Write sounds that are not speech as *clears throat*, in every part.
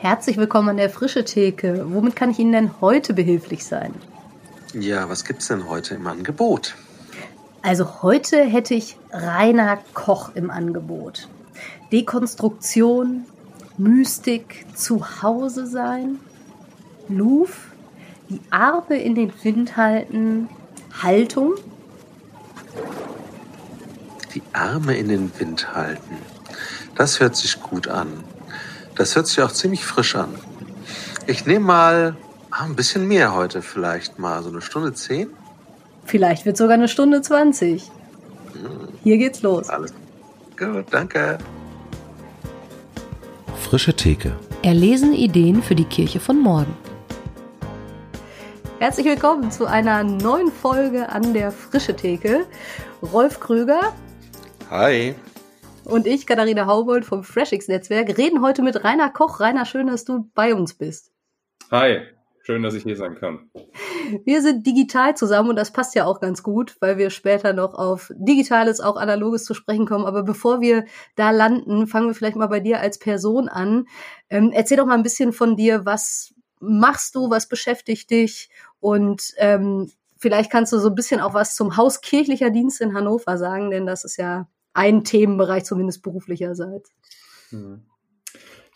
Herzlich willkommen an der Frische Theke. Womit kann ich Ihnen denn heute behilflich sein? Ja, was gibt's denn heute im Angebot? Also heute hätte ich Rainer Koch im Angebot. Dekonstruktion, Mystik, Zuhause sein, Louvre, die Arme in den Wind halten, Haltung. Die Arme in den Wind halten. Das hört sich gut an. Das hört sich auch ziemlich frisch an. Ich nehme mal ah, ein bisschen mehr heute, vielleicht mal so eine Stunde zehn. Vielleicht wird sogar eine Stunde zwanzig. Hier geht's los. Alles gut, danke. Frische Theke. Erlesen Ideen für die Kirche von morgen. Herzlich willkommen zu einer neuen Folge an der Frische Theke. Rolf Krüger. Hi. Und ich, Katharina Haubold vom FreshX-Netzwerk, reden heute mit Rainer Koch. Rainer, schön, dass du bei uns bist. Hi, schön, dass ich hier sein kann. Wir sind digital zusammen und das passt ja auch ganz gut, weil wir später noch auf Digitales, auch Analoges zu sprechen kommen. Aber bevor wir da landen, fangen wir vielleicht mal bei dir als Person an. Ähm, erzähl doch mal ein bisschen von dir, was machst du, was beschäftigt dich und ähm, vielleicht kannst du so ein bisschen auch was zum Haus kirchlicher Dienst in Hannover sagen, denn das ist ja ein Themenbereich zumindest beruflicherseits. Mhm.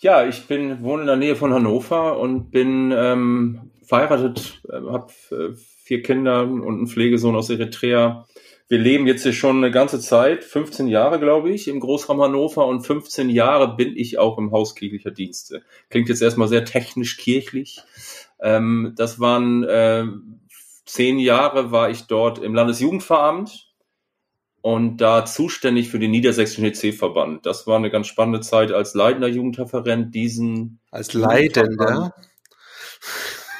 Ja, ich bin wohne in der Nähe von Hannover und bin ähm, verheiratet, äh, habe vier Kinder und einen Pflegesohn aus Eritrea. Wir leben jetzt hier schon eine ganze Zeit, 15 Jahre, glaube ich, im Großraum Hannover und 15 Jahre bin ich auch im Haus kirchlicher Dienste. Klingt jetzt erstmal sehr technisch kirchlich. Ähm, das waren äh, zehn Jahre war ich dort im Landesjugendveramt und da zuständig für den niedersächsischen EC-Verband. Das war eine ganz spannende Zeit als leitender Jugendreferent diesen. Als leidender?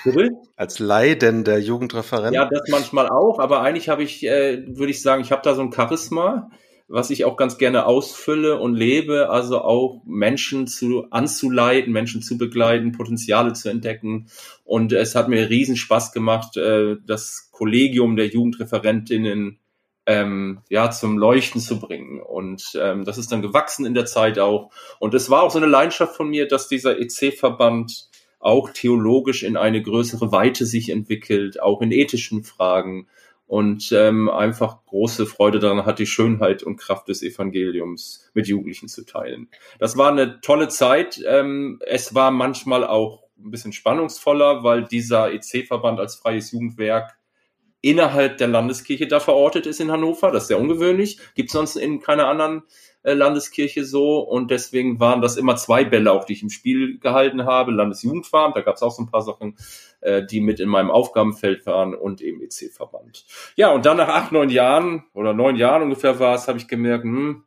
Bitte? Als leidender Jugendreferent? Ja, das manchmal auch, aber eigentlich habe ich, äh, würde ich sagen, ich habe da so ein Charisma, was ich auch ganz gerne ausfülle und lebe, also auch Menschen zu anzuleiten, Menschen zu begleiten, Potenziale zu entdecken. Und es hat mir riesen Spaß gemacht, äh, das Kollegium der Jugendreferentinnen ähm, ja, zum Leuchten zu bringen. Und ähm, das ist dann gewachsen in der Zeit auch. Und es war auch so eine Leidenschaft von mir, dass dieser EC-Verband auch theologisch in eine größere Weite sich entwickelt, auch in ethischen Fragen und ähm, einfach große Freude daran hat, die Schönheit und Kraft des Evangeliums mit Jugendlichen zu teilen. Das war eine tolle Zeit. Ähm, es war manchmal auch ein bisschen spannungsvoller, weil dieser EC-Verband als freies Jugendwerk innerhalb der Landeskirche da verortet ist in Hannover. Das ist sehr ungewöhnlich. Gibt es sonst in keiner anderen äh, Landeskirche so. Und deswegen waren das immer zwei Bälle, auch die ich im Spiel gehalten habe. Landesjugendfarm, da gab es auch so ein paar Sachen, äh, die mit in meinem Aufgabenfeld waren und eben EC-Verband. Ja, und dann nach acht, neun Jahren oder neun Jahren ungefähr war es, habe ich gemerkt, hm,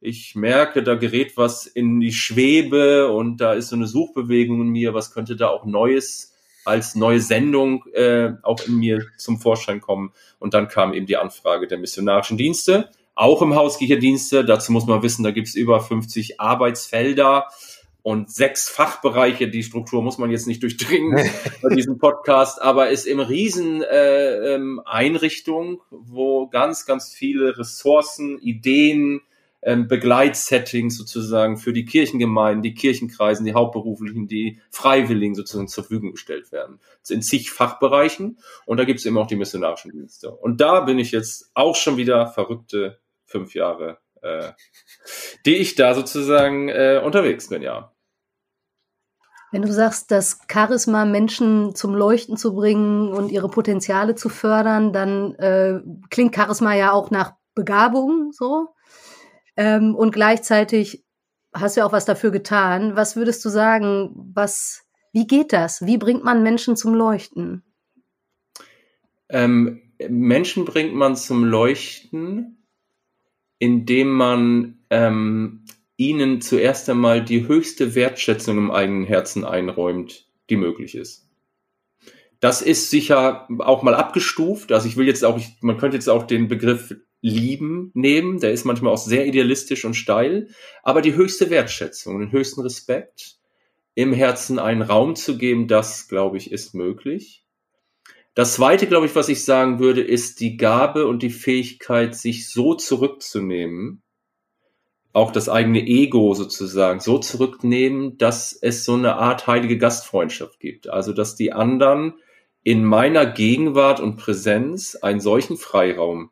ich merke, da gerät was in die Schwebe und da ist so eine Suchbewegung in mir, was könnte da auch Neues als neue Sendung äh, auch in mir zum Vorschein kommen. Und dann kam eben die Anfrage der missionarischen Dienste, auch im Haus Dienste. Dazu muss man wissen, da gibt es über 50 Arbeitsfelder und sechs Fachbereiche. Die Struktur muss man jetzt nicht durchdringen *laughs* bei diesem Podcast, aber ist im Riesen äh, ähm, Einrichtung, wo ganz, ganz viele Ressourcen, Ideen, ähm, Begleitsettings sozusagen für die Kirchengemeinden, die Kirchenkreisen, die Hauptberuflichen, die Freiwilligen sozusagen zur Verfügung gestellt werden. Das in zig Fachbereichen und da gibt es eben auch die missionarischen Dienste. Und da bin ich jetzt auch schon wieder verrückte fünf Jahre, äh, die ich da sozusagen äh, unterwegs bin, ja. Wenn du sagst, das Charisma Menschen zum Leuchten zu bringen und ihre Potenziale zu fördern, dann äh, klingt Charisma ja auch nach Begabung so. Ähm, und gleichzeitig hast du ja auch was dafür getan. Was würdest du sagen, was, wie geht das? Wie bringt man Menschen zum Leuchten? Ähm, Menschen bringt man zum Leuchten, indem man ähm, ihnen zuerst einmal die höchste Wertschätzung im eigenen Herzen einräumt, die möglich ist. Das ist sicher auch mal abgestuft. Also ich will jetzt auch, man könnte jetzt auch den Begriff lieben nehmen. Der ist manchmal auch sehr idealistisch und steil. Aber die höchste Wertschätzung, den höchsten Respekt im Herzen einen Raum zu geben, das, glaube ich, ist möglich. Das zweite, glaube ich, was ich sagen würde, ist die Gabe und die Fähigkeit, sich so zurückzunehmen, auch das eigene Ego sozusagen so zurücknehmen, dass es so eine Art heilige Gastfreundschaft gibt. Also dass die anderen in meiner Gegenwart und Präsenz einen solchen Freiraum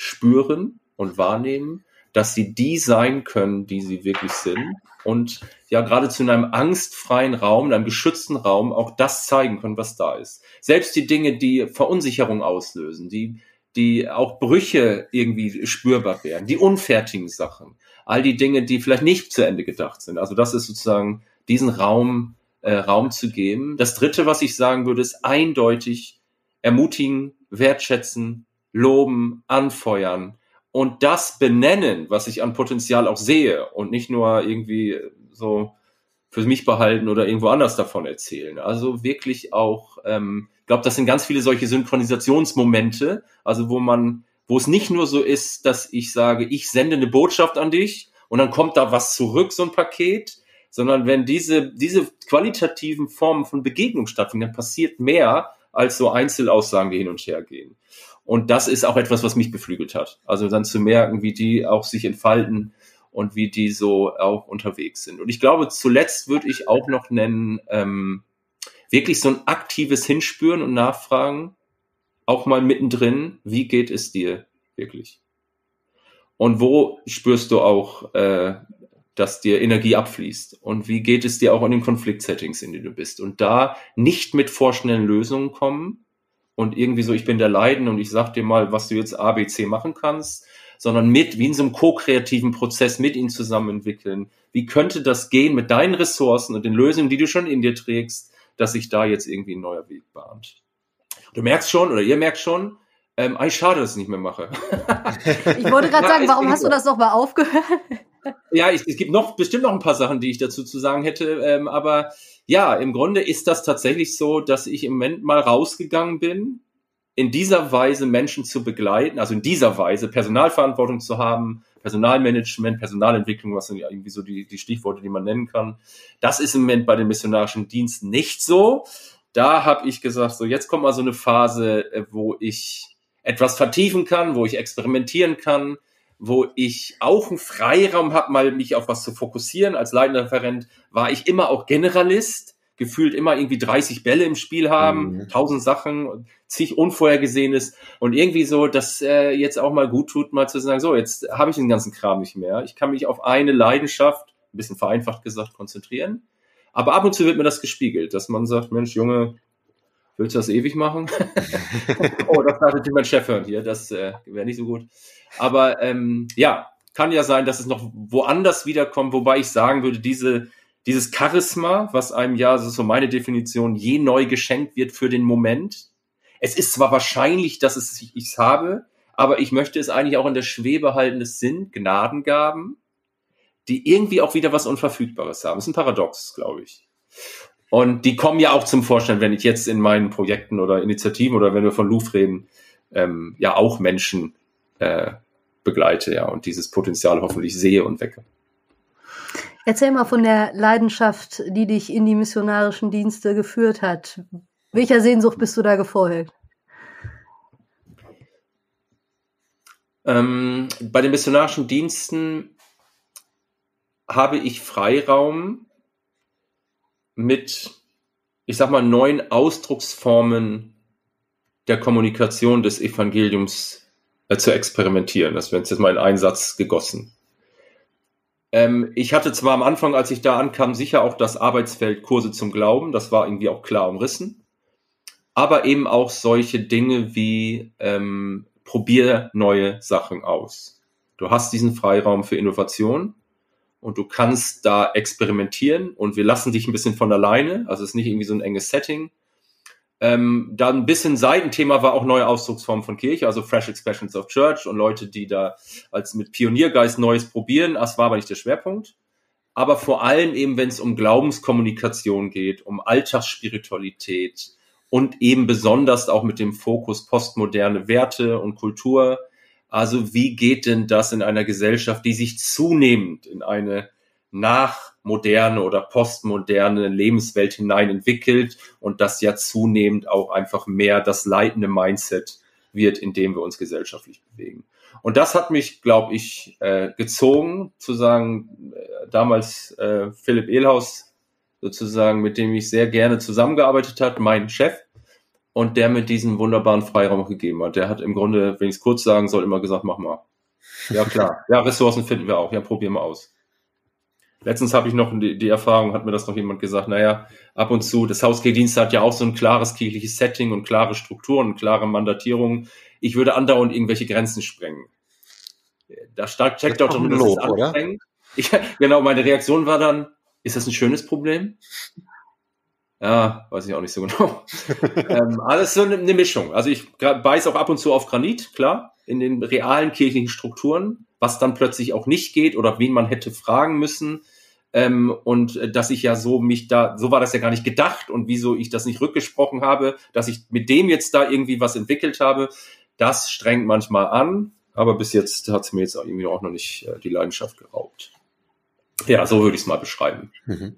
spüren und wahrnehmen, dass sie die sein können, die sie wirklich sind und ja geradezu in einem angstfreien Raum, in einem geschützten Raum auch das zeigen können, was da ist. Selbst die Dinge, die Verunsicherung auslösen, die die auch Brüche irgendwie spürbar werden, die unfertigen Sachen, all die Dinge, die vielleicht nicht zu Ende gedacht sind. Also das ist sozusagen diesen Raum, äh, Raum zu geben. Das dritte, was ich sagen würde, ist eindeutig ermutigen, wertschätzen, loben, anfeuern und das benennen, was ich an Potenzial auch sehe und nicht nur irgendwie so für mich behalten oder irgendwo anders davon erzählen. Also wirklich auch, ähm, glaube, das sind ganz viele solche Synchronisationsmomente, also wo man, wo es nicht nur so ist, dass ich sage, ich sende eine Botschaft an dich und dann kommt da was zurück, so ein Paket, sondern wenn diese, diese qualitativen Formen von Begegnung stattfinden, dann passiert mehr als so Einzelaussagen, die hin und her gehen. Und das ist auch etwas, was mich beflügelt hat. Also dann zu merken, wie die auch sich entfalten und wie die so auch unterwegs sind. Und ich glaube, zuletzt würde ich auch noch nennen, ähm, wirklich so ein aktives Hinspüren und Nachfragen, auch mal mittendrin, wie geht es dir wirklich? Und wo spürst du auch, äh, dass dir Energie abfließt? Und wie geht es dir auch in den Konfliktsettings, in denen du bist? Und da nicht mit vorschnellen Lösungen kommen und irgendwie so, ich bin der Leiden und ich sag dir mal, was du jetzt A, B, C machen kannst, sondern mit, wie in so einem ko-kreativen Prozess mit ihnen zusammen entwickeln. Wie könnte das gehen mit deinen Ressourcen und den Lösungen, die du schon in dir trägst, dass sich da jetzt irgendwie ein neuer Weg bahnt? Du merkst schon, oder ihr merkt schon, ähm, eigentlich schade, dass ich es nicht mehr mache. ich wollte gerade *laughs* sagen, warum hast du das nochmal aufgehört? Ja, ich, es gibt noch bestimmt noch ein paar Sachen, die ich dazu zu sagen hätte, ähm, aber ja, im Grunde ist das tatsächlich so, dass ich im Moment mal rausgegangen bin in dieser Weise Menschen zu begleiten, also in dieser Weise Personalverantwortung zu haben, Personalmanagement, Personalentwicklung, was sind ja irgendwie so die, die Stichworte, die man nennen kann. Das ist im Moment bei den missionarischen Diensten nicht so. Da habe ich gesagt, so jetzt kommt mal so eine Phase, äh, wo ich etwas vertiefen kann, wo ich experimentieren kann, wo ich auch einen Freiraum habe, mal mich auf was zu fokussieren. Als leitender Referent war ich immer auch Generalist gefühlt immer irgendwie 30 Bälle im Spiel haben, mhm. 1000 Sachen, zig Unvorhergesehenes und irgendwie so, dass äh, jetzt auch mal gut tut, mal zu sagen, so, jetzt habe ich den ganzen Kram nicht mehr. Ich kann mich auf eine Leidenschaft, ein bisschen vereinfacht gesagt, konzentrieren. Aber ab und zu wird mir das gespiegelt, dass man sagt, Mensch, Junge, willst du das ewig machen? *laughs* oh, das darf natürlich mein Chef hören hier, das äh, wäre nicht so gut. Aber ähm, ja, kann ja sein, dass es noch woanders wiederkommt, wobei ich sagen würde, diese dieses Charisma, was einem ja, das ist so meine Definition, je neu geschenkt wird für den Moment. Es ist zwar wahrscheinlich, dass es ich es habe, aber ich möchte es eigentlich auch in der Schwebe halten. Es sind Gnadengaben, die irgendwie auch wieder was Unverfügbares haben. Das ist ein Paradox, glaube ich. Und die kommen ja auch zum Vorschein, wenn ich jetzt in meinen Projekten oder Initiativen oder wenn wir von Louvre reden, ähm, ja auch Menschen äh, begleite, ja, und dieses Potenzial hoffentlich sehe und wecke. Erzähl mal von der Leidenschaft, die dich in die missionarischen Dienste geführt hat. Welcher Sehnsucht bist du da gefolgt? Ähm, bei den missionarischen Diensten habe ich Freiraum mit, ich sag mal, neuen Ausdrucksformen der Kommunikation des Evangeliums äh, zu experimentieren. Das wäre jetzt mal in einen Satz gegossen. Ähm, ich hatte zwar am Anfang, als ich da ankam, sicher auch das Arbeitsfeld Kurse zum Glauben, das war irgendwie auch klar umrissen, aber eben auch solche Dinge wie ähm, probier neue Sachen aus. Du hast diesen Freiraum für Innovation und du kannst da experimentieren und wir lassen dich ein bisschen von alleine, also es ist nicht irgendwie so ein enges Setting, ähm, dann ein bisschen Seitenthema war auch neue Ausdrucksformen von Kirche, also Fresh Expressions of Church und Leute, die da als mit Pioniergeist Neues probieren. Das war aber nicht der Schwerpunkt. Aber vor allem eben, wenn es um Glaubenskommunikation geht, um Alltagsspiritualität und eben besonders auch mit dem Fokus postmoderne Werte und Kultur. Also wie geht denn das in einer Gesellschaft, die sich zunehmend in eine nach moderne oder postmoderne Lebenswelt hinein entwickelt und das ja zunehmend auch einfach mehr das leitende Mindset wird, in dem wir uns gesellschaftlich bewegen. Und das hat mich, glaube ich, äh, gezogen, zu sagen, äh, damals äh, Philipp Ehlhaus sozusagen, mit dem ich sehr gerne zusammengearbeitet hat, mein Chef, und der mir diesen wunderbaren Freiraum gegeben hat. Der hat im Grunde, wenn ich es kurz sagen soll, immer gesagt, mach mal. Ja, klar. Ja, Ressourcen finden wir auch. Ja, probieren wir aus. Letztens habe ich noch die, die, Erfahrung, hat mir das noch jemand gesagt, naja, ab und zu, das Haus hat ja auch so ein klares kirchliches Setting und klare Strukturen, klare Mandatierungen. Ich würde andauernd irgendwelche Grenzen sprengen. Da auch drin, dass Lob, es anstrengend. Ich, *laughs* genau, meine Reaktion war dann, ist das ein schönes Problem? Ja, weiß ich auch nicht so *laughs* genau. ähm, alles so eine, eine Mischung. Also ich beiß auch ab und zu auf Granit, klar, in den realen kirchlichen Strukturen was dann plötzlich auch nicht geht oder wen man hätte fragen müssen. Ähm, und äh, dass ich ja so mich da, so war das ja gar nicht gedacht und wieso ich das nicht rückgesprochen habe, dass ich mit dem jetzt da irgendwie was entwickelt habe, das strengt manchmal an, aber bis jetzt hat es mir jetzt irgendwie auch noch nicht äh, die Leidenschaft geraubt. Ja, so würde ich es mal beschreiben. Mhm.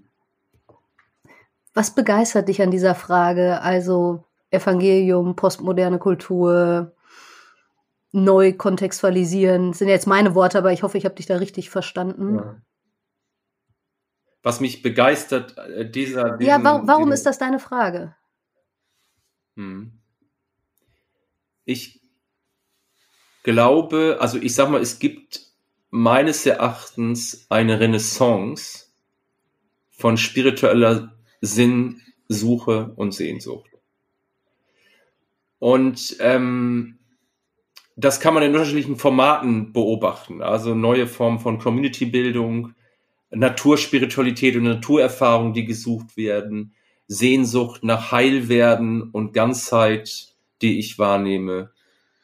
Was begeistert dich an dieser Frage? Also Evangelium, postmoderne Kultur, neu kontextualisieren. Das sind jetzt meine Worte, aber ich hoffe, ich habe dich da richtig verstanden. Ja. Was mich begeistert, äh, dieser. Diesen, ja, warum, warum ist das deine Frage? Hm. Ich glaube, also ich sag mal, es gibt meines Erachtens eine Renaissance von spiritueller Sinnsuche und Sehnsucht. Und ähm, das kann man in unterschiedlichen Formaten beobachten. Also neue Formen von Community-Bildung, Naturspiritualität und Naturerfahrung, die gesucht werden, Sehnsucht nach Heilwerden und Ganzheit, die ich wahrnehme,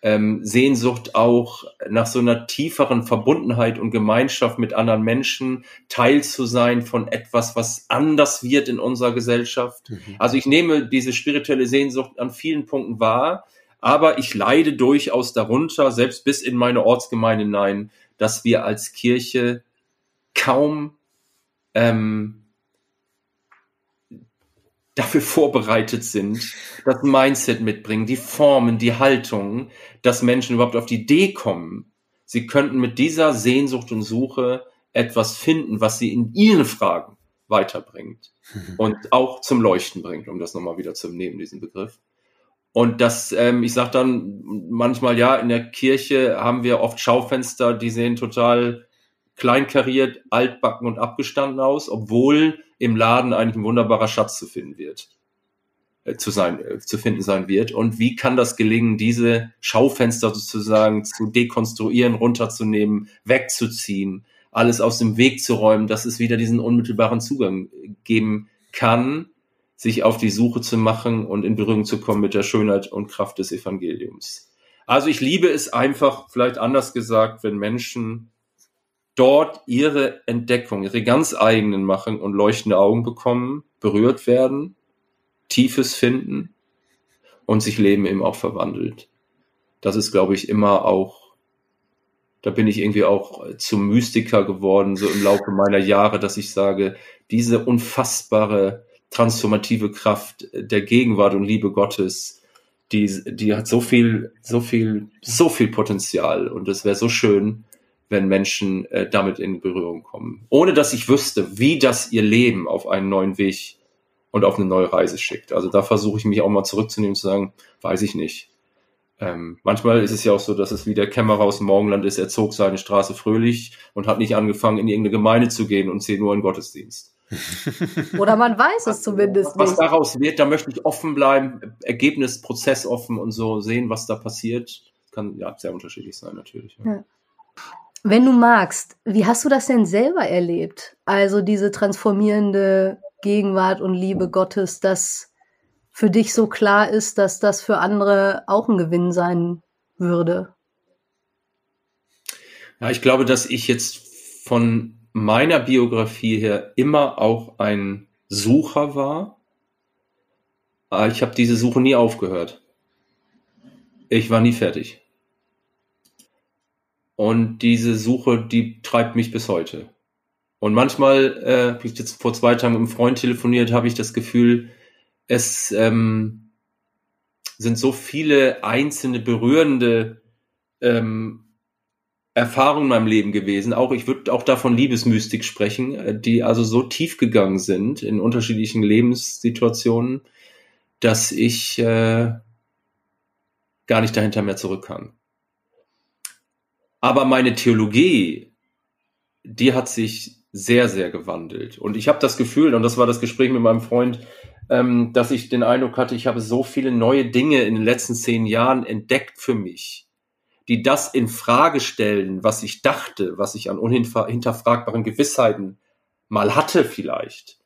ähm, Sehnsucht auch nach so einer tieferen Verbundenheit und Gemeinschaft mit anderen Menschen, Teil zu sein von etwas, was anders wird in unserer Gesellschaft. Mhm. Also ich nehme diese spirituelle Sehnsucht an vielen Punkten wahr, aber ich leide durchaus darunter, selbst bis in meine Ortsgemeinde hinein, dass wir als Kirche kaum ähm, dafür vorbereitet sind, das Mindset mitbringen, die Formen, die Haltung, dass Menschen überhaupt auf die Idee kommen, sie könnten mit dieser Sehnsucht und Suche etwas finden, was sie in ihren Fragen weiterbringt mhm. und auch zum Leuchten bringt, um das nochmal wieder zu nehmen, diesen Begriff. Und das, ähm, ich sag dann manchmal, ja, in der Kirche haben wir oft Schaufenster, die sehen total kleinkariert, altbacken und abgestanden aus, obwohl im Laden eigentlich ein wunderbarer Schatz zu finden wird, äh, zu sein, äh, zu finden sein wird. Und wie kann das gelingen, diese Schaufenster sozusagen zu dekonstruieren, runterzunehmen, wegzuziehen, alles aus dem Weg zu räumen, dass es wieder diesen unmittelbaren Zugang geben kann, sich auf die Suche zu machen und in Berührung zu kommen mit der Schönheit und Kraft des Evangeliums. Also ich liebe es einfach, vielleicht anders gesagt, wenn Menschen dort ihre Entdeckung, ihre ganz eigenen machen und leuchtende Augen bekommen, berührt werden, Tiefes finden und sich Leben eben auch verwandelt. Das ist, glaube ich, immer auch, da bin ich irgendwie auch zum Mystiker geworden, so im Laufe meiner Jahre, dass ich sage, diese unfassbare transformative Kraft der Gegenwart und Liebe Gottes, die, die hat so viel, so viel, so viel Potenzial und es wäre so schön, wenn Menschen äh, damit in Berührung kommen, ohne dass ich wüsste, wie das ihr Leben auf einen neuen Weg und auf eine neue Reise schickt. Also da versuche ich mich auch mal zurückzunehmen und zu sagen, weiß ich nicht. Ähm, manchmal ist es ja auch so, dass es wie der Kämmerer aus dem Morgenland ist, er zog seine Straße fröhlich und hat nicht angefangen, in irgendeine Gemeinde zu gehen und zählt nur einen Gottesdienst. *laughs* Oder man weiß es zumindest was nicht. Was daraus wird, da möchte ich offen bleiben, Ergebnis, Prozess offen und so sehen, was da passiert. Kann ja sehr unterschiedlich sein, natürlich. Ja. Ja. Wenn du magst, wie hast du das denn selber erlebt? Also diese transformierende Gegenwart und Liebe Gottes, dass für dich so klar ist, dass das für andere auch ein Gewinn sein würde? Ja, ich glaube, dass ich jetzt von meiner Biografie her immer auch ein Sucher war. Aber ich habe diese Suche nie aufgehört. Ich war nie fertig. Und diese Suche, die treibt mich bis heute. Und manchmal, äh, habe ich jetzt vor zwei Tagen mit einem Freund telefoniert, habe ich das Gefühl, es ähm, sind so viele einzelne berührende ähm, Erfahrungen in meinem Leben gewesen. Auch ich würde auch davon Liebesmystik sprechen, äh, die also so tief gegangen sind in unterschiedlichen Lebenssituationen, dass ich äh, gar nicht dahinter mehr zurück kann. Aber meine Theologie, die hat sich sehr, sehr gewandelt. Und ich habe das Gefühl, und das war das Gespräch mit meinem Freund, ähm, dass ich den Eindruck hatte, ich habe so viele neue Dinge in den letzten zehn Jahren entdeckt für mich, die das in Frage stellen, was ich dachte, was ich an unhinterfragbaren Gewissheiten mal hatte vielleicht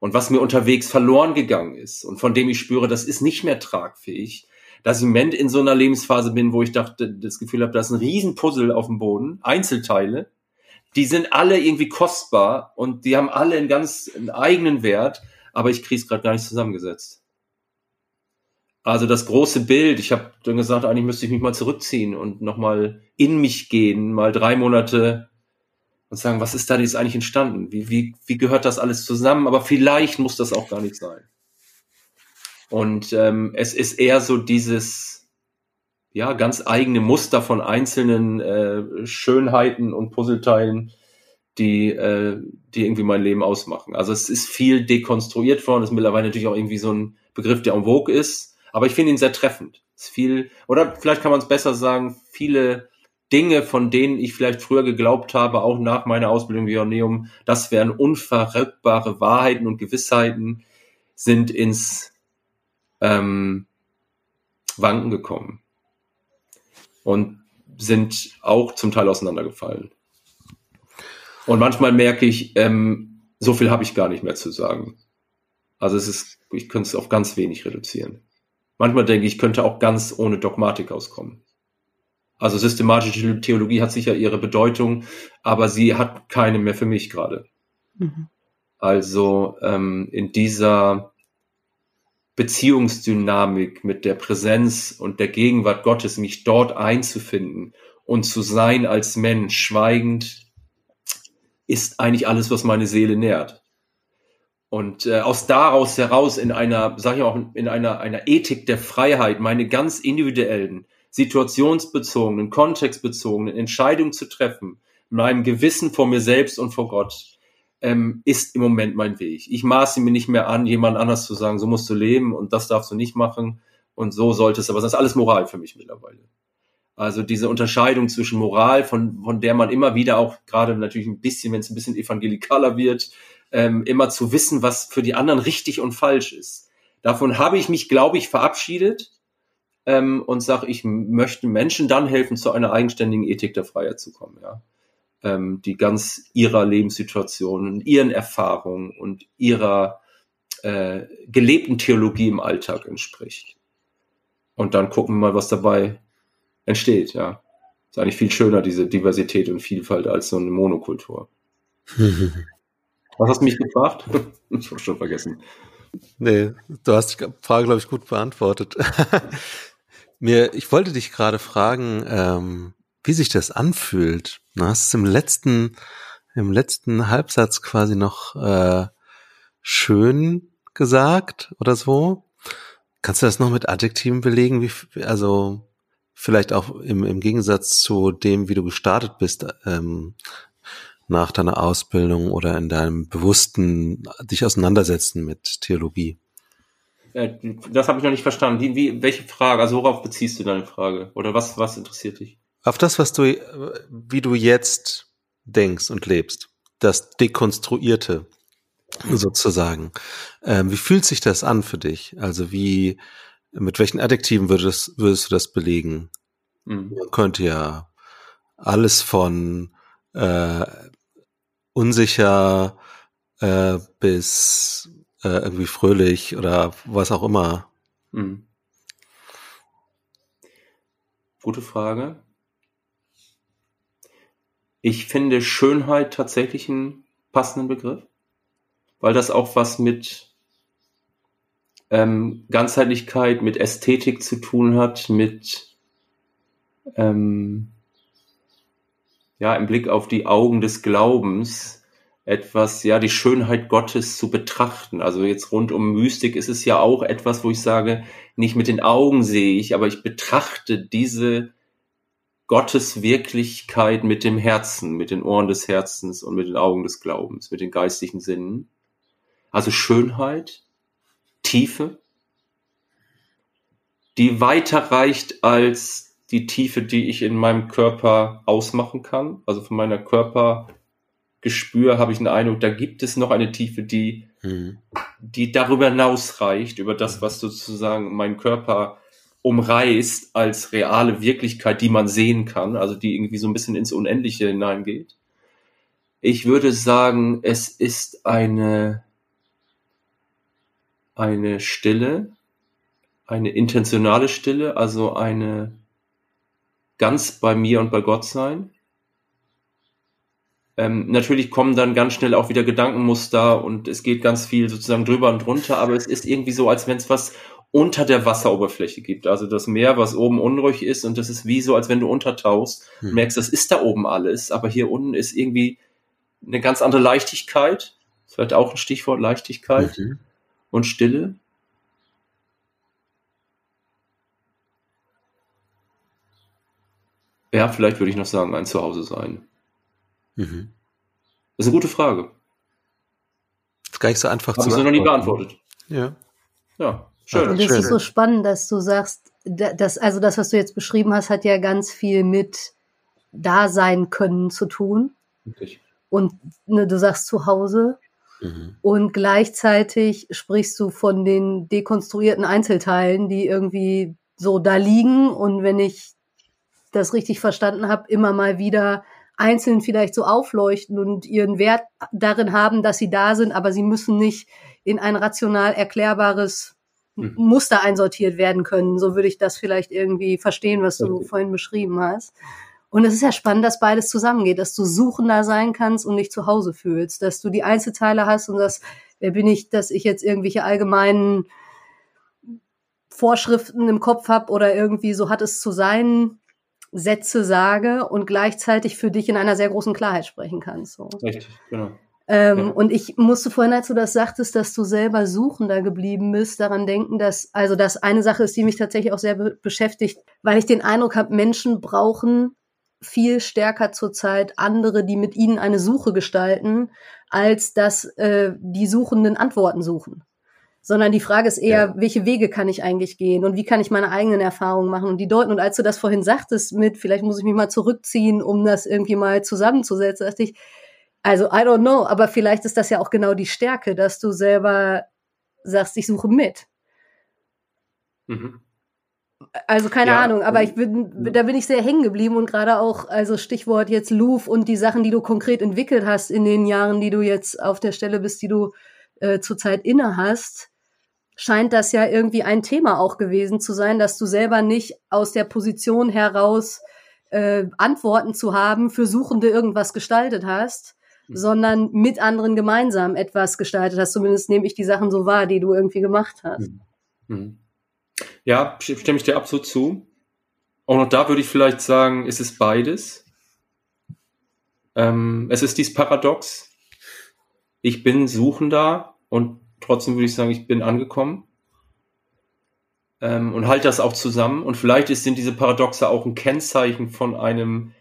und was mir unterwegs verloren gegangen ist und von dem ich spüre, das ist nicht mehr tragfähig, dass ich im Moment in so einer Lebensphase bin, wo ich dachte, das Gefühl habe, da ist ein Riesenpuzzle auf dem Boden, Einzelteile, die sind alle irgendwie kostbar und die haben alle einen ganz einen eigenen Wert, aber ich kriege es gerade gar nicht zusammengesetzt. Also das große Bild, ich habe dann gesagt, eigentlich müsste ich mich mal zurückziehen und nochmal in mich gehen, mal drei Monate und sagen, was ist da jetzt eigentlich entstanden? Wie, wie, wie gehört das alles zusammen? Aber vielleicht muss das auch gar nicht sein. Und ähm, es ist eher so dieses, ja, ganz eigene Muster von einzelnen äh, Schönheiten und Puzzleteilen, die, äh, die irgendwie mein Leben ausmachen. Also es ist viel dekonstruiert worden, ist mittlerweile natürlich auch irgendwie so ein Begriff, der en vogue ist, aber ich finde ihn sehr treffend. Es ist viel, oder vielleicht kann man es besser sagen, viele Dinge, von denen ich vielleicht früher geglaubt habe, auch nach meiner Ausbildung wie Ioneum, das wären unverrückbare Wahrheiten und Gewissheiten, sind ins ähm, Wanken gekommen und sind auch zum Teil auseinandergefallen. Und manchmal merke ich, ähm, so viel habe ich gar nicht mehr zu sagen. Also es ist, ich könnte es auf ganz wenig reduzieren. Manchmal denke ich, ich könnte auch ganz ohne Dogmatik auskommen. Also systematische Theologie hat sicher ihre Bedeutung, aber sie hat keine mehr für mich gerade. Mhm. Also ähm, in dieser Beziehungsdynamik mit der Präsenz und der Gegenwart Gottes, mich dort einzufinden und zu sein als Mensch, schweigend, ist eigentlich alles, was meine Seele nährt. Und äh, aus daraus heraus in einer, sag ich auch, in einer, einer Ethik der Freiheit, meine ganz individuellen, situationsbezogenen, kontextbezogenen Entscheidungen zu treffen, meinem Gewissen vor mir selbst und vor Gott, ähm, ist im Moment mein Weg. Ich maße mir nicht mehr an, jemand anders zu sagen, so musst du leben und das darfst du nicht machen und so sollte es, aber das ist alles Moral für mich mittlerweile. Also diese Unterscheidung zwischen Moral, von, von der man immer wieder auch gerade natürlich ein bisschen, wenn es ein bisschen evangelikaler wird, ähm, immer zu wissen, was für die anderen richtig und falsch ist. Davon habe ich mich, glaube ich, verabschiedet ähm, und sage, ich möchte Menschen dann helfen, zu einer eigenständigen Ethik der Freiheit zu kommen. Ja ähm, die ganz ihrer Lebenssituation und ihren Erfahrungen und ihrer äh, gelebten Theologie im Alltag entspricht. Und dann gucken wir mal, was dabei entsteht, ja. Ist eigentlich viel schöner, diese Diversität und Vielfalt, als so eine Monokultur. *laughs* was hast du mich gefragt? *laughs* ich habe schon vergessen. Nee, du hast die Frage, glaube ich, gut beantwortet. *laughs* Mir, ich wollte dich gerade fragen, ähm, wie sich das anfühlt. Du hast es im letzten, im letzten Halbsatz quasi noch äh, schön gesagt oder so. Kannst du das noch mit Adjektiven belegen? Wie, also vielleicht auch im, im Gegensatz zu dem, wie du gestartet bist ähm, nach deiner Ausbildung oder in deinem bewussten dich auseinandersetzen mit Theologie. Das habe ich noch nicht verstanden. Wie, wie, welche Frage? Also worauf beziehst du deine Frage? Oder was, was interessiert dich? Auf das, was du, wie du jetzt denkst und lebst, das Dekonstruierte sozusagen. Ähm, wie fühlt sich das an für dich? Also wie, mit welchen Adjektiven würdest, würdest du das belegen? Mhm. Man könnte ja alles von äh, unsicher äh, bis äh, irgendwie fröhlich oder was auch immer. Mhm. Gute Frage. Ich finde Schönheit tatsächlich einen passenden Begriff, weil das auch was mit ähm, Ganzheitlichkeit, mit Ästhetik zu tun hat, mit ähm, ja im Blick auf die Augen des Glaubens etwas, ja, die Schönheit Gottes zu betrachten. Also jetzt rund um Mystik ist es ja auch etwas, wo ich sage, nicht mit den Augen sehe ich, aber ich betrachte diese Gottes Wirklichkeit mit dem Herzen, mit den Ohren des Herzens und mit den Augen des Glaubens, mit den geistlichen Sinnen. Also Schönheit, Tiefe, die weiter reicht als die Tiefe, die ich in meinem Körper ausmachen kann. Also von meiner Körpergespür habe ich einen Eindruck, da gibt es noch eine Tiefe, die, mhm. die darüber hinaus reicht, über das, was sozusagen mein Körper umreißt als reale Wirklichkeit, die man sehen kann, also die irgendwie so ein bisschen ins Unendliche hineingeht. Ich würde sagen, es ist eine, eine Stille, eine intentionale Stille, also eine ganz bei mir und bei Gott sein. Ähm, natürlich kommen dann ganz schnell auch wieder Gedankenmuster und es geht ganz viel sozusagen drüber und drunter, aber es ist irgendwie so, als wenn es was unter der Wasseroberfläche gibt. Also das Meer, was oben unruhig ist und das ist wie so, als wenn du untertauchst hm. merkst, das ist da oben alles, aber hier unten ist irgendwie eine ganz andere Leichtigkeit. Vielleicht auch ein Stichwort Leichtigkeit mhm. und Stille. Ja, vielleicht würde ich noch sagen, ein Zuhause sein. Mhm. Das ist eine gute Frage. Das ist gar nicht so einfach Habe zu ich so noch nie beantwortet. Ja. Ja, schön. Und das ist so spannend, dass du sagst, dass, also das, was du jetzt beschrieben hast, hat ja ganz viel mit da sein können zu tun. Richtig. Und ne, du sagst zu Hause. Mhm. Und gleichzeitig sprichst du von den dekonstruierten Einzelteilen, die irgendwie so da liegen. Und wenn ich das richtig verstanden habe, immer mal wieder einzeln vielleicht so aufleuchten und ihren Wert darin haben, dass sie da sind, aber sie müssen nicht in ein rational erklärbares mhm. Muster einsortiert werden können. So würde ich das vielleicht irgendwie verstehen, was du okay. vorhin beschrieben hast. Und es ist ja spannend, dass beides zusammengeht, dass du suchender sein kannst und nicht zu Hause fühlst, dass du die Einzelteile hast und das, wer bin ich, dass ich jetzt irgendwelche allgemeinen Vorschriften im Kopf habe oder irgendwie so hat es zu sein, Sätze sage und gleichzeitig für dich in einer sehr großen Klarheit sprechen kannst. So. Richtig, genau. Ähm, ja. Und ich musste vorhin, als du das sagtest, dass du selber suchender geblieben bist, daran denken, dass, also das eine Sache ist, die mich tatsächlich auch sehr be beschäftigt, weil ich den Eindruck habe, Menschen brauchen viel stärker zurzeit andere, die mit ihnen eine Suche gestalten, als dass äh, die Suchenden Antworten suchen sondern die Frage ist eher, ja. welche Wege kann ich eigentlich gehen und wie kann ich meine eigenen Erfahrungen machen und die deuten. Und als du das vorhin sagtest mit, vielleicht muss ich mich mal zurückziehen, um das irgendwie mal zusammenzusetzen, dachte ich, also I don't know, aber vielleicht ist das ja auch genau die Stärke, dass du selber sagst, ich suche mit. Mhm. Also keine ja, Ahnung, aber ich bin, da bin ich sehr hängen geblieben und gerade auch, also Stichwort jetzt Louvre und die Sachen, die du konkret entwickelt hast in den Jahren, die du jetzt auf der Stelle bist, die du äh, zurzeit inne hast, scheint das ja irgendwie ein Thema auch gewesen zu sein, dass du selber nicht aus der Position heraus äh, Antworten zu haben für Suchende irgendwas gestaltet hast. Sondern mit anderen gemeinsam etwas gestaltet hast. Zumindest nehme ich die Sachen so wahr, die du irgendwie gemacht hast. Mhm. mhm. Ja, stimme ich dir absolut zu. Auch noch da würde ich vielleicht sagen, es ist beides. Ähm, es ist dies Paradox. Ich bin Suchender und trotzdem würde ich sagen, ich bin angekommen. Ähm, und halte das auch zusammen. Und vielleicht ist, sind diese Paradoxe auch ein Kennzeichen von einem,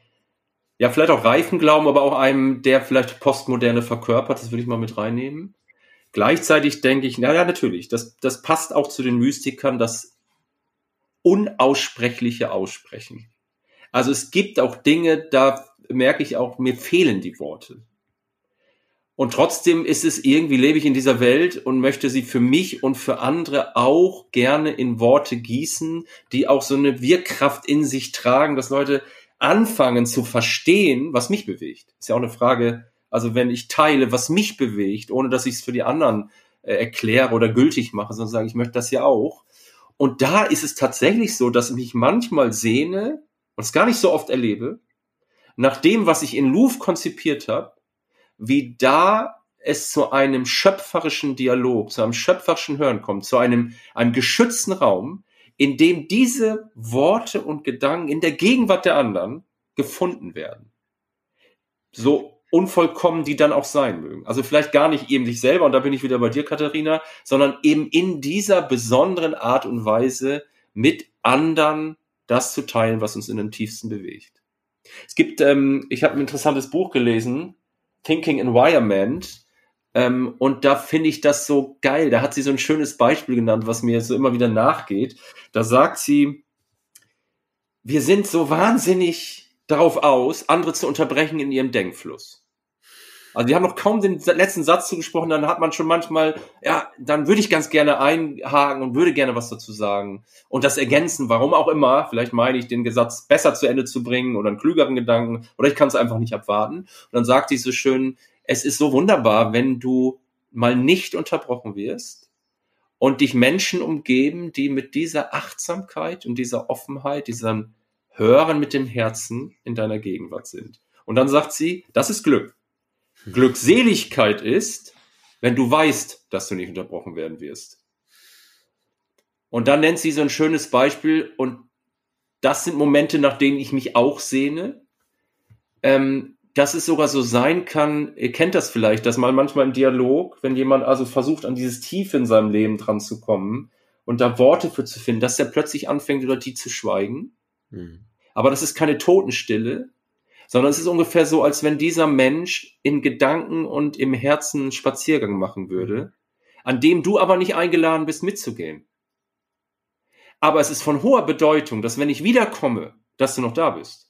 ja, vielleicht auch reifen Glauben, aber auch einem, der vielleicht Postmoderne verkörpert. Das würde ich mal mit reinnehmen. Gleichzeitig denke ich, naja, natürlich, das, das passt auch zu den Mystikern, das unaussprechliche Aussprechen. Also es gibt auch Dinge, da merke ich auch, mir fehlen die Worte. Und trotzdem ist es irgendwie, lebe ich in dieser Welt und möchte sie für mich und für andere auch gerne in Worte gießen, die auch so eine Wirkkraft in sich tragen, dass Leute anfangen zu verstehen, was mich bewegt. Ist ja auch eine Frage, also wenn ich teile, was mich bewegt, ohne dass ich es für die anderen äh, erkläre oder gültig mache, sondern sage, ich möchte das ja auch. Und da ist es tatsächlich so, dass ich mich manchmal sehne und es gar nicht so oft erlebe, nach dem, was ich in Louvre konzipiert habe, wie da es zu einem schöpferischen Dialog, zu einem schöpferischen Hören kommt, zu einem, einem geschützten Raum, in dem diese Worte und Gedanken in der Gegenwart der anderen gefunden werden. So unvollkommen die dann auch sein mögen. Also vielleicht gar nicht eben sich selber, und da bin ich wieder bei dir, Katharina, sondern eben in dieser besonderen Art und Weise mit anderen das zu teilen, was uns in dem tiefsten bewegt. Es gibt, ähm, ich habe ein interessantes Buch gelesen, Thinking Environment, ähm, und da finde ich das so geil. Da hat sie so ein schönes Beispiel genannt, was mir so immer wieder nachgeht. Da sagt sie, wir sind so wahnsinnig darauf aus, andere zu unterbrechen in ihrem Denkfluss. Also die haben noch kaum den letzten Satz zugesprochen, dann hat man schon manchmal, ja, dann würde ich ganz gerne einhaken und würde gerne was dazu sagen und das ergänzen, warum auch immer. Vielleicht meine ich, den Gesatz besser zu Ende zu bringen oder einen klügeren Gedanken oder ich kann es einfach nicht abwarten. Und dann sagt die so schön, es ist so wunderbar, wenn du mal nicht unterbrochen wirst und dich Menschen umgeben, die mit dieser Achtsamkeit und dieser Offenheit, diesem Hören mit dem Herzen in deiner Gegenwart sind. Und dann sagt sie, das ist Glück. Glückseligkeit ist, wenn du weißt, dass du nicht unterbrochen werden wirst. Und dann nennt sie so ein schönes Beispiel und das sind Momente, nach denen ich mich auch sehne. Ähm, dass es sogar so sein kann, ihr kennt das vielleicht, dass man manchmal im Dialog, wenn jemand also versucht, an dieses Tief in seinem Leben dran zu kommen und da Worte für zu finden, dass er plötzlich anfängt, über die zu schweigen. Mhm. Aber das ist keine Totenstille, sondern es ist ungefähr so, als wenn dieser Mensch in Gedanken und im Herzen einen Spaziergang machen würde, an dem du aber nicht eingeladen bist, mitzugehen. Aber es ist von hoher Bedeutung, dass wenn ich wiederkomme, dass du noch da bist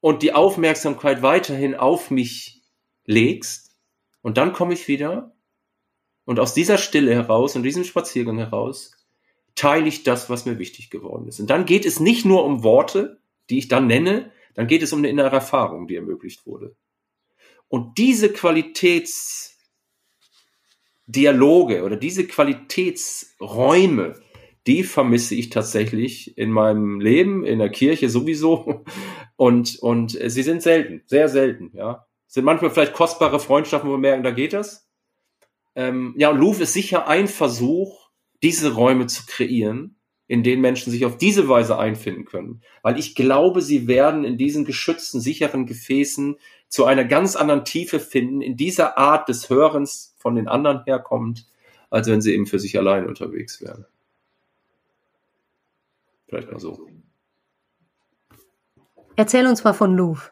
und die Aufmerksamkeit weiterhin auf mich legst und dann komme ich wieder und aus dieser Stille heraus und diesem Spaziergang heraus teile ich das, was mir wichtig geworden ist. Und dann geht es nicht nur um Worte, die ich dann nenne, dann geht es um eine innere Erfahrung, die ermöglicht wurde. Und diese Qualitätsdialoge oder diese Qualitätsräume, die vermisse ich tatsächlich in meinem Leben, in der Kirche sowieso. *laughs* Und, und sie sind selten, sehr selten, ja. Sind manchmal vielleicht kostbare Freundschaften, wo wir merken, da geht das. Ähm, ja, und Louvre ist sicher ein Versuch, diese Räume zu kreieren, in denen Menschen sich auf diese Weise einfinden können. Weil ich glaube, sie werden in diesen geschützten, sicheren Gefäßen zu einer ganz anderen Tiefe finden, in dieser Art des Hörens von den anderen herkommt, als wenn sie eben für sich allein unterwegs wären. Vielleicht mal so. Erzähl uns mal von Louvre.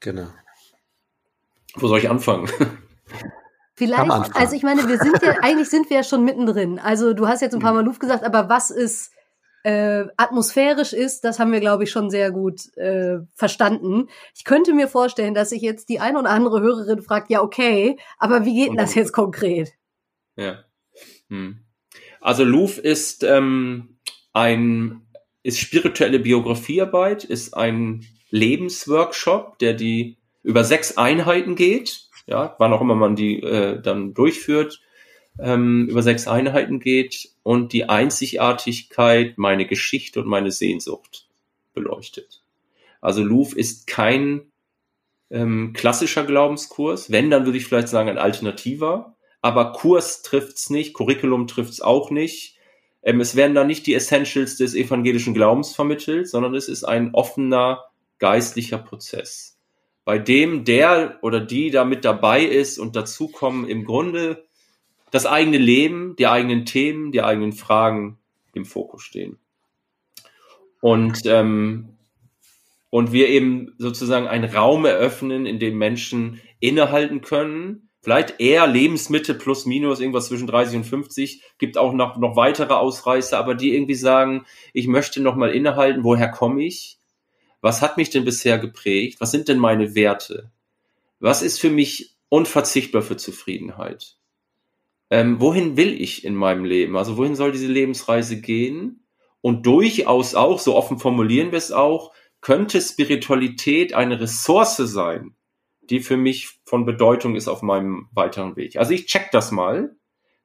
Genau. Wo soll ich anfangen? *laughs* Vielleicht, also ich meine, wir sind ja, *laughs* eigentlich sind wir ja schon mittendrin. Also du hast jetzt ein paar Mal Louvre gesagt, aber was ist äh, atmosphärisch ist, das haben wir, glaube ich, schon sehr gut äh, verstanden. Ich könnte mir vorstellen, dass sich jetzt die eine oder andere Hörerin fragt, ja, okay, aber wie geht denn das jetzt konkret? Ja. Hm. Also Louvre ist ähm, ein ist spirituelle Biografiearbeit, ist ein Lebensworkshop, der die über sechs Einheiten geht, ja, wann auch immer man die äh, dann durchführt, ähm, über sechs Einheiten geht und die Einzigartigkeit, meine Geschichte und meine Sehnsucht beleuchtet. Also Louvre ist kein ähm, klassischer Glaubenskurs, wenn, dann würde ich vielleicht sagen ein alternativer, aber Kurs trifft's nicht, Curriculum trifft's auch nicht, ähm, es werden da nicht die Essentials des evangelischen Glaubens vermittelt, sondern es ist ein offener geistlicher Prozess, bei dem der oder die da mit dabei ist und dazukommen im Grunde das eigene Leben, die eigenen Themen, die eigenen Fragen im Fokus stehen. Und, ähm, und wir eben sozusagen einen Raum eröffnen, in dem Menschen innehalten können, vielleicht eher Lebensmittel plus minus irgendwas zwischen 30 und 50, gibt auch noch, noch weitere Ausreißer, aber die irgendwie sagen, ich möchte noch mal innehalten, woher komme ich? Was hat mich denn bisher geprägt? Was sind denn meine Werte? Was ist für mich unverzichtbar für Zufriedenheit? Ähm, wohin will ich in meinem Leben? Also wohin soll diese Lebensreise gehen? Und durchaus auch, so offen formulieren wir es auch, könnte Spiritualität eine Ressource sein, die für mich von Bedeutung ist auf meinem weiteren Weg. Also ich check das mal.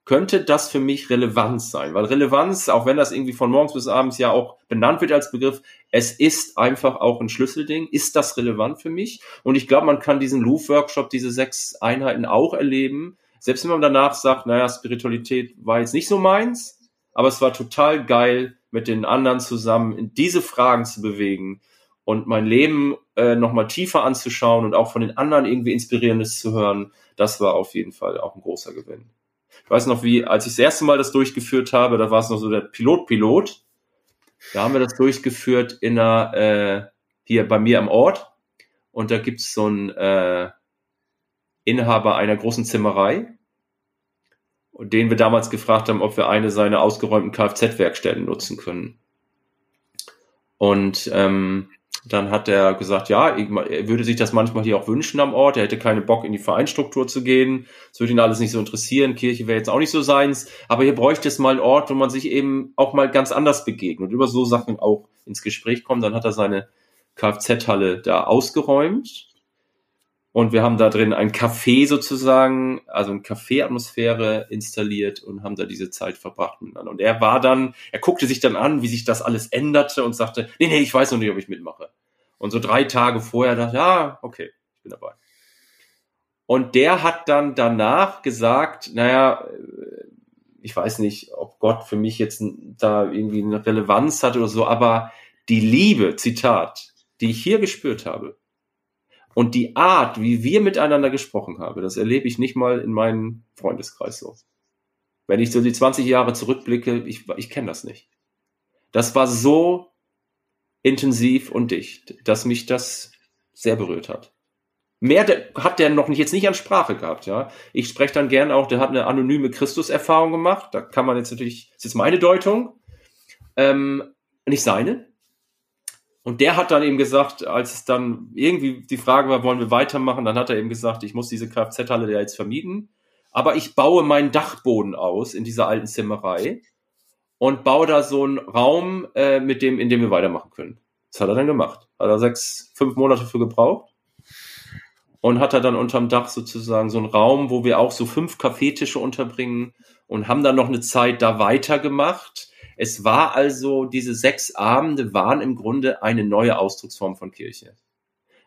Könnte das für mich Relevanz sein? Weil Relevanz, auch wenn das irgendwie von morgens bis abends ja auch benannt wird als Begriff, es ist einfach auch ein Schlüsselding. Ist das relevant für mich? Und ich glaube, man kann diesen Louvre-Workshop, diese sechs Einheiten auch erleben. Selbst wenn man danach sagt, naja, Spiritualität war jetzt nicht so meins, aber es war total geil, mit den anderen zusammen in diese Fragen zu bewegen und mein Leben äh, nochmal tiefer anzuschauen und auch von den anderen irgendwie Inspirierendes zu hören, das war auf jeden Fall auch ein großer Gewinn. Ich weiß noch, wie, als ich das erste Mal das durchgeführt habe, da war es noch so der Pilot-Pilot. Da haben wir das durchgeführt in einer, äh, hier bei mir am Ort. Und da gibt's so einen äh, Inhaber einer großen Zimmerei, den wir damals gefragt haben, ob wir eine seiner ausgeräumten Kfz-Werkstätten nutzen können. Und ähm, dann hat er gesagt, ja, er würde sich das manchmal hier auch wünschen am Ort. Er hätte keinen Bock, in die Vereinsstruktur zu gehen. Es würde ihn alles nicht so interessieren. Kirche wäre jetzt auch nicht so seins. Aber hier bräuchte es mal einen Ort, wo man sich eben auch mal ganz anders begegnet und über so Sachen auch ins Gespräch kommt. Dann hat er seine Kfz-Halle da ausgeräumt. Und wir haben da drin ein Café sozusagen, also eine Café-Atmosphäre installiert und haben da diese Zeit verbracht miteinander. Und er war dann, er guckte sich dann an, wie sich das alles änderte und sagte, nee, nee, ich weiß noch nicht, ob ich mitmache. Und so drei Tage vorher dachte, ja, okay, ich bin dabei. Und der hat dann danach gesagt, naja, ich weiß nicht, ob Gott für mich jetzt da irgendwie eine Relevanz hat oder so, aber die Liebe, Zitat, die ich hier gespürt habe, und die Art, wie wir miteinander gesprochen haben, das erlebe ich nicht mal in meinem Freundeskreis so. Wenn ich so die 20 Jahre zurückblicke, ich, ich kenne das nicht. Das war so intensiv und dicht, dass mich das sehr berührt hat. Mehr hat der noch nicht, jetzt nicht an Sprache gehabt, ja. Ich spreche dann gern auch, der hat eine anonyme Christuserfahrung gemacht. Da kann man jetzt natürlich, das ist meine Deutung, ähm, nicht seine. Und der hat dann eben gesagt, als es dann irgendwie die Frage war, wollen wir weitermachen, dann hat er eben gesagt, ich muss diese Kfz-Halle ja jetzt vermieten, aber ich baue meinen Dachboden aus in dieser alten Zimmerei und baue da so einen Raum, äh, mit dem, in dem wir weitermachen können. Das hat er dann gemacht. Hat er sechs, fünf Monate für gebraucht und hat er dann unterm Dach sozusagen so einen Raum, wo wir auch so fünf Kaffeetische unterbringen und haben dann noch eine Zeit da weitergemacht es war also, diese sechs Abende waren im Grunde eine neue Ausdrucksform von Kirche.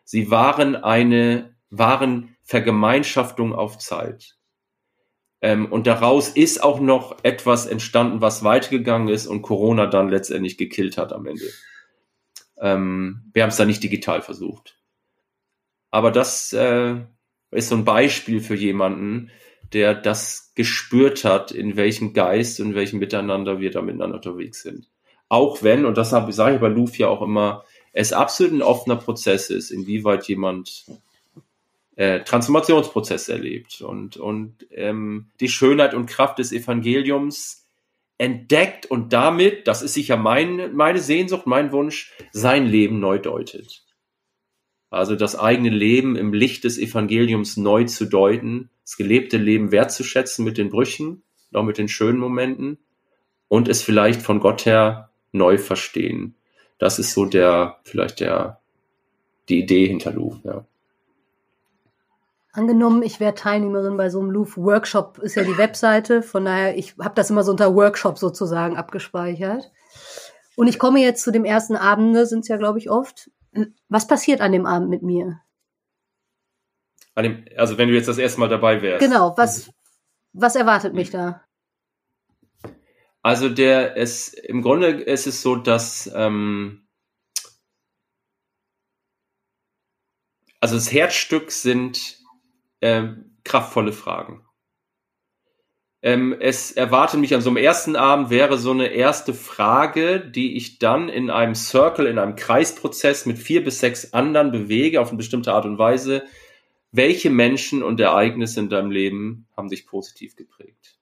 Sie waren eine, waren Vergemeinschaftung auf Zeit. Ähm, und daraus ist auch noch etwas entstanden, was weitergegangen ist und Corona dann letztendlich gekillt hat am Ende. Ähm, wir haben es dann nicht digital versucht. Aber das äh, ist so ein Beispiel für jemanden, der das gespürt hat, in welchem Geist und welchem Miteinander wir da miteinander unterwegs sind. Auch wenn, und das sage ich bei Luf ja auch immer, es absolut ein offener Prozess ist, inwieweit jemand äh, Transformationsprozesse erlebt und, und ähm, die Schönheit und Kraft des Evangeliums entdeckt und damit, das ist sicher mein, meine Sehnsucht, mein Wunsch, sein Leben neu deutet. Also das eigene Leben im Licht des Evangeliums neu zu deuten, das gelebte Leben wertzuschätzen mit den Brüchen, auch mit den schönen Momenten und es vielleicht von Gott her neu verstehen. Das ist so der, vielleicht der, die Idee hinter Louvre, ja. Angenommen, ich wäre Teilnehmerin bei so einem Louvre Workshop, ist ja die Webseite, von daher, ich habe das immer so unter Workshop sozusagen abgespeichert. Und ich komme jetzt zu dem ersten Abende, sind es ja, glaube ich, oft. Was passiert an dem Abend mit mir? Dem, also wenn du jetzt das erste Mal dabei wärst. Genau, was, was erwartet mich da? Also der es im Grunde ist es so, dass ähm, also das Herzstück sind äh, kraftvolle Fragen. Ähm, es erwartet mich an so einem ersten Abend wäre so eine erste Frage, die ich dann in einem Circle, in einem Kreisprozess mit vier bis sechs anderen bewege auf eine bestimmte Art und Weise. Welche Menschen und Ereignisse in deinem Leben haben dich positiv geprägt?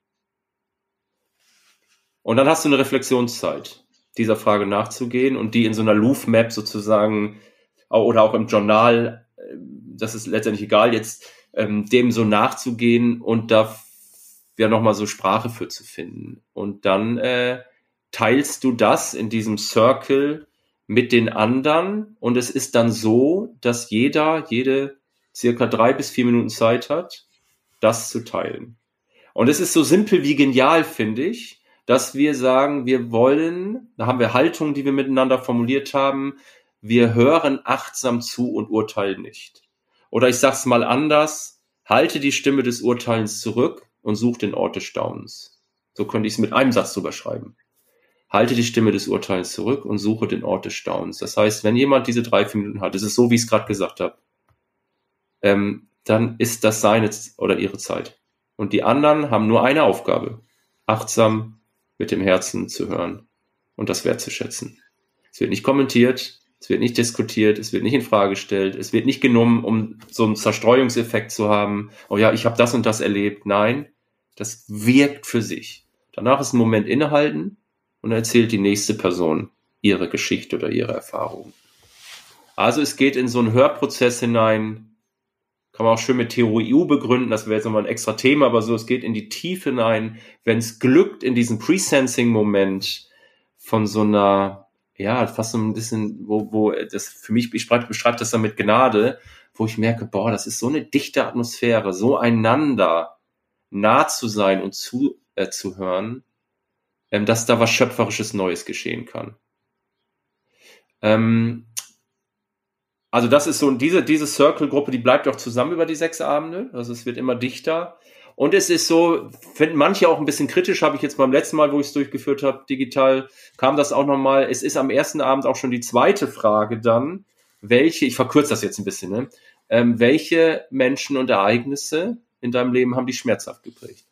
Und dann hast du eine Reflexionszeit, dieser Frage nachzugehen und die in so einer Louvre-Map sozusagen oder auch im Journal, äh, das ist letztendlich egal jetzt, ähm, dem so nachzugehen und da ja nochmal so Sprache für zu finden. Und dann äh, teilst du das in diesem Circle mit den anderen und es ist dann so, dass jeder, jede circa drei bis vier Minuten Zeit hat, das zu teilen. Und es ist so simpel wie genial, finde ich, dass wir sagen, wir wollen, da haben wir Haltungen, die wir miteinander formuliert haben, wir hören achtsam zu und urteilen nicht. Oder ich sag's mal anders, halte die Stimme des Urteilens zurück und such den Ort des Staunens. So könnte ich es mit einem Satz drüber schreiben. Halte die Stimme des Urteils zurück und suche den Ort des Staunens. Das heißt, wenn jemand diese drei, vier Minuten hat, es ist so, wie ich es gerade gesagt habe, ähm, dann ist das seine oder ihre Zeit. Und die anderen haben nur eine Aufgabe, achtsam mit dem Herzen zu hören und das wertzuschätzen. Es wird nicht kommentiert, Es wird nicht diskutiert, es wird nicht in Frage gestellt, es wird nicht genommen, um so einen Zerstreuungseffekt zu haben. Oh ja, ich habe das und das erlebt. Nein, das wirkt für sich. Danach ist ein Moment innehalten und erzählt die nächste Person ihre Geschichte oder ihre Erfahrung. Also es geht in so einen Hörprozess hinein, kann man auch schön mit Theorie begründen, das wäre jetzt nochmal ein extra Thema, aber so, es geht in die Tiefe hinein, wenn es glückt, in diesem Presensing-Moment von so einer ja, fast so ein bisschen, wo, wo das für mich, ich beschreibe das dann mit Gnade, wo ich merke, boah, das ist so eine dichte Atmosphäre, so einander nah zu sein und zu, äh, zu hören, ähm, dass da was Schöpferisches Neues geschehen kann. Ähm, also das ist so, diese, diese Circle-Gruppe, die bleibt auch zusammen über die sechs Abende, also es wird immer dichter. Und es ist so, finden manche auch ein bisschen kritisch, habe ich jetzt beim letzten Mal, wo ich es durchgeführt habe, digital, kam das auch nochmal. Es ist am ersten Abend auch schon die zweite Frage dann, welche, ich verkürze das jetzt ein bisschen, ne? Ähm, welche Menschen und Ereignisse in deinem Leben haben dich schmerzhaft geprägt?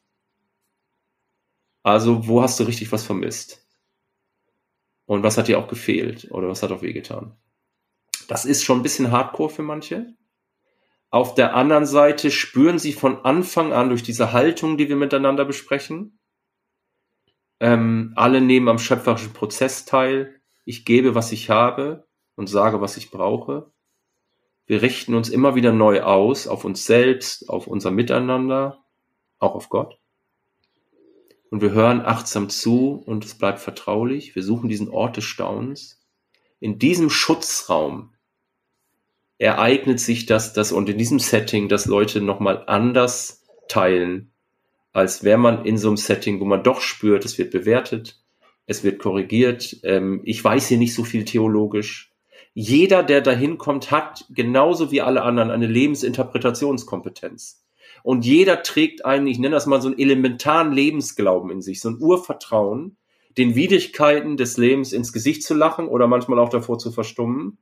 Also, wo hast du richtig was vermisst? Und was hat dir auch gefehlt? Oder was hat auch wehgetan? Das ist schon ein bisschen hardcore für manche. Auf der anderen Seite spüren sie von Anfang an durch diese Haltung, die wir miteinander besprechen, ähm, alle nehmen am schöpferischen Prozess teil. Ich gebe, was ich habe und sage, was ich brauche. Wir richten uns immer wieder neu aus auf uns selbst, auf unser Miteinander, auch auf Gott. Und wir hören achtsam zu und es bleibt vertraulich. Wir suchen diesen Ort des Staunens. In diesem Schutzraum ereignet sich das, das und in diesem Setting, dass Leute nochmal anders teilen, als wäre man in so einem Setting, wo man doch spürt, es wird bewertet, es wird korrigiert. Ähm, ich weiß hier nicht so viel theologisch. Jeder, der dahin kommt, hat genauso wie alle anderen eine Lebensinterpretationskompetenz. Und jeder trägt einen, ich nenne das mal so einen elementaren Lebensglauben in sich, so ein Urvertrauen, den Widrigkeiten des Lebens ins Gesicht zu lachen oder manchmal auch davor zu verstummen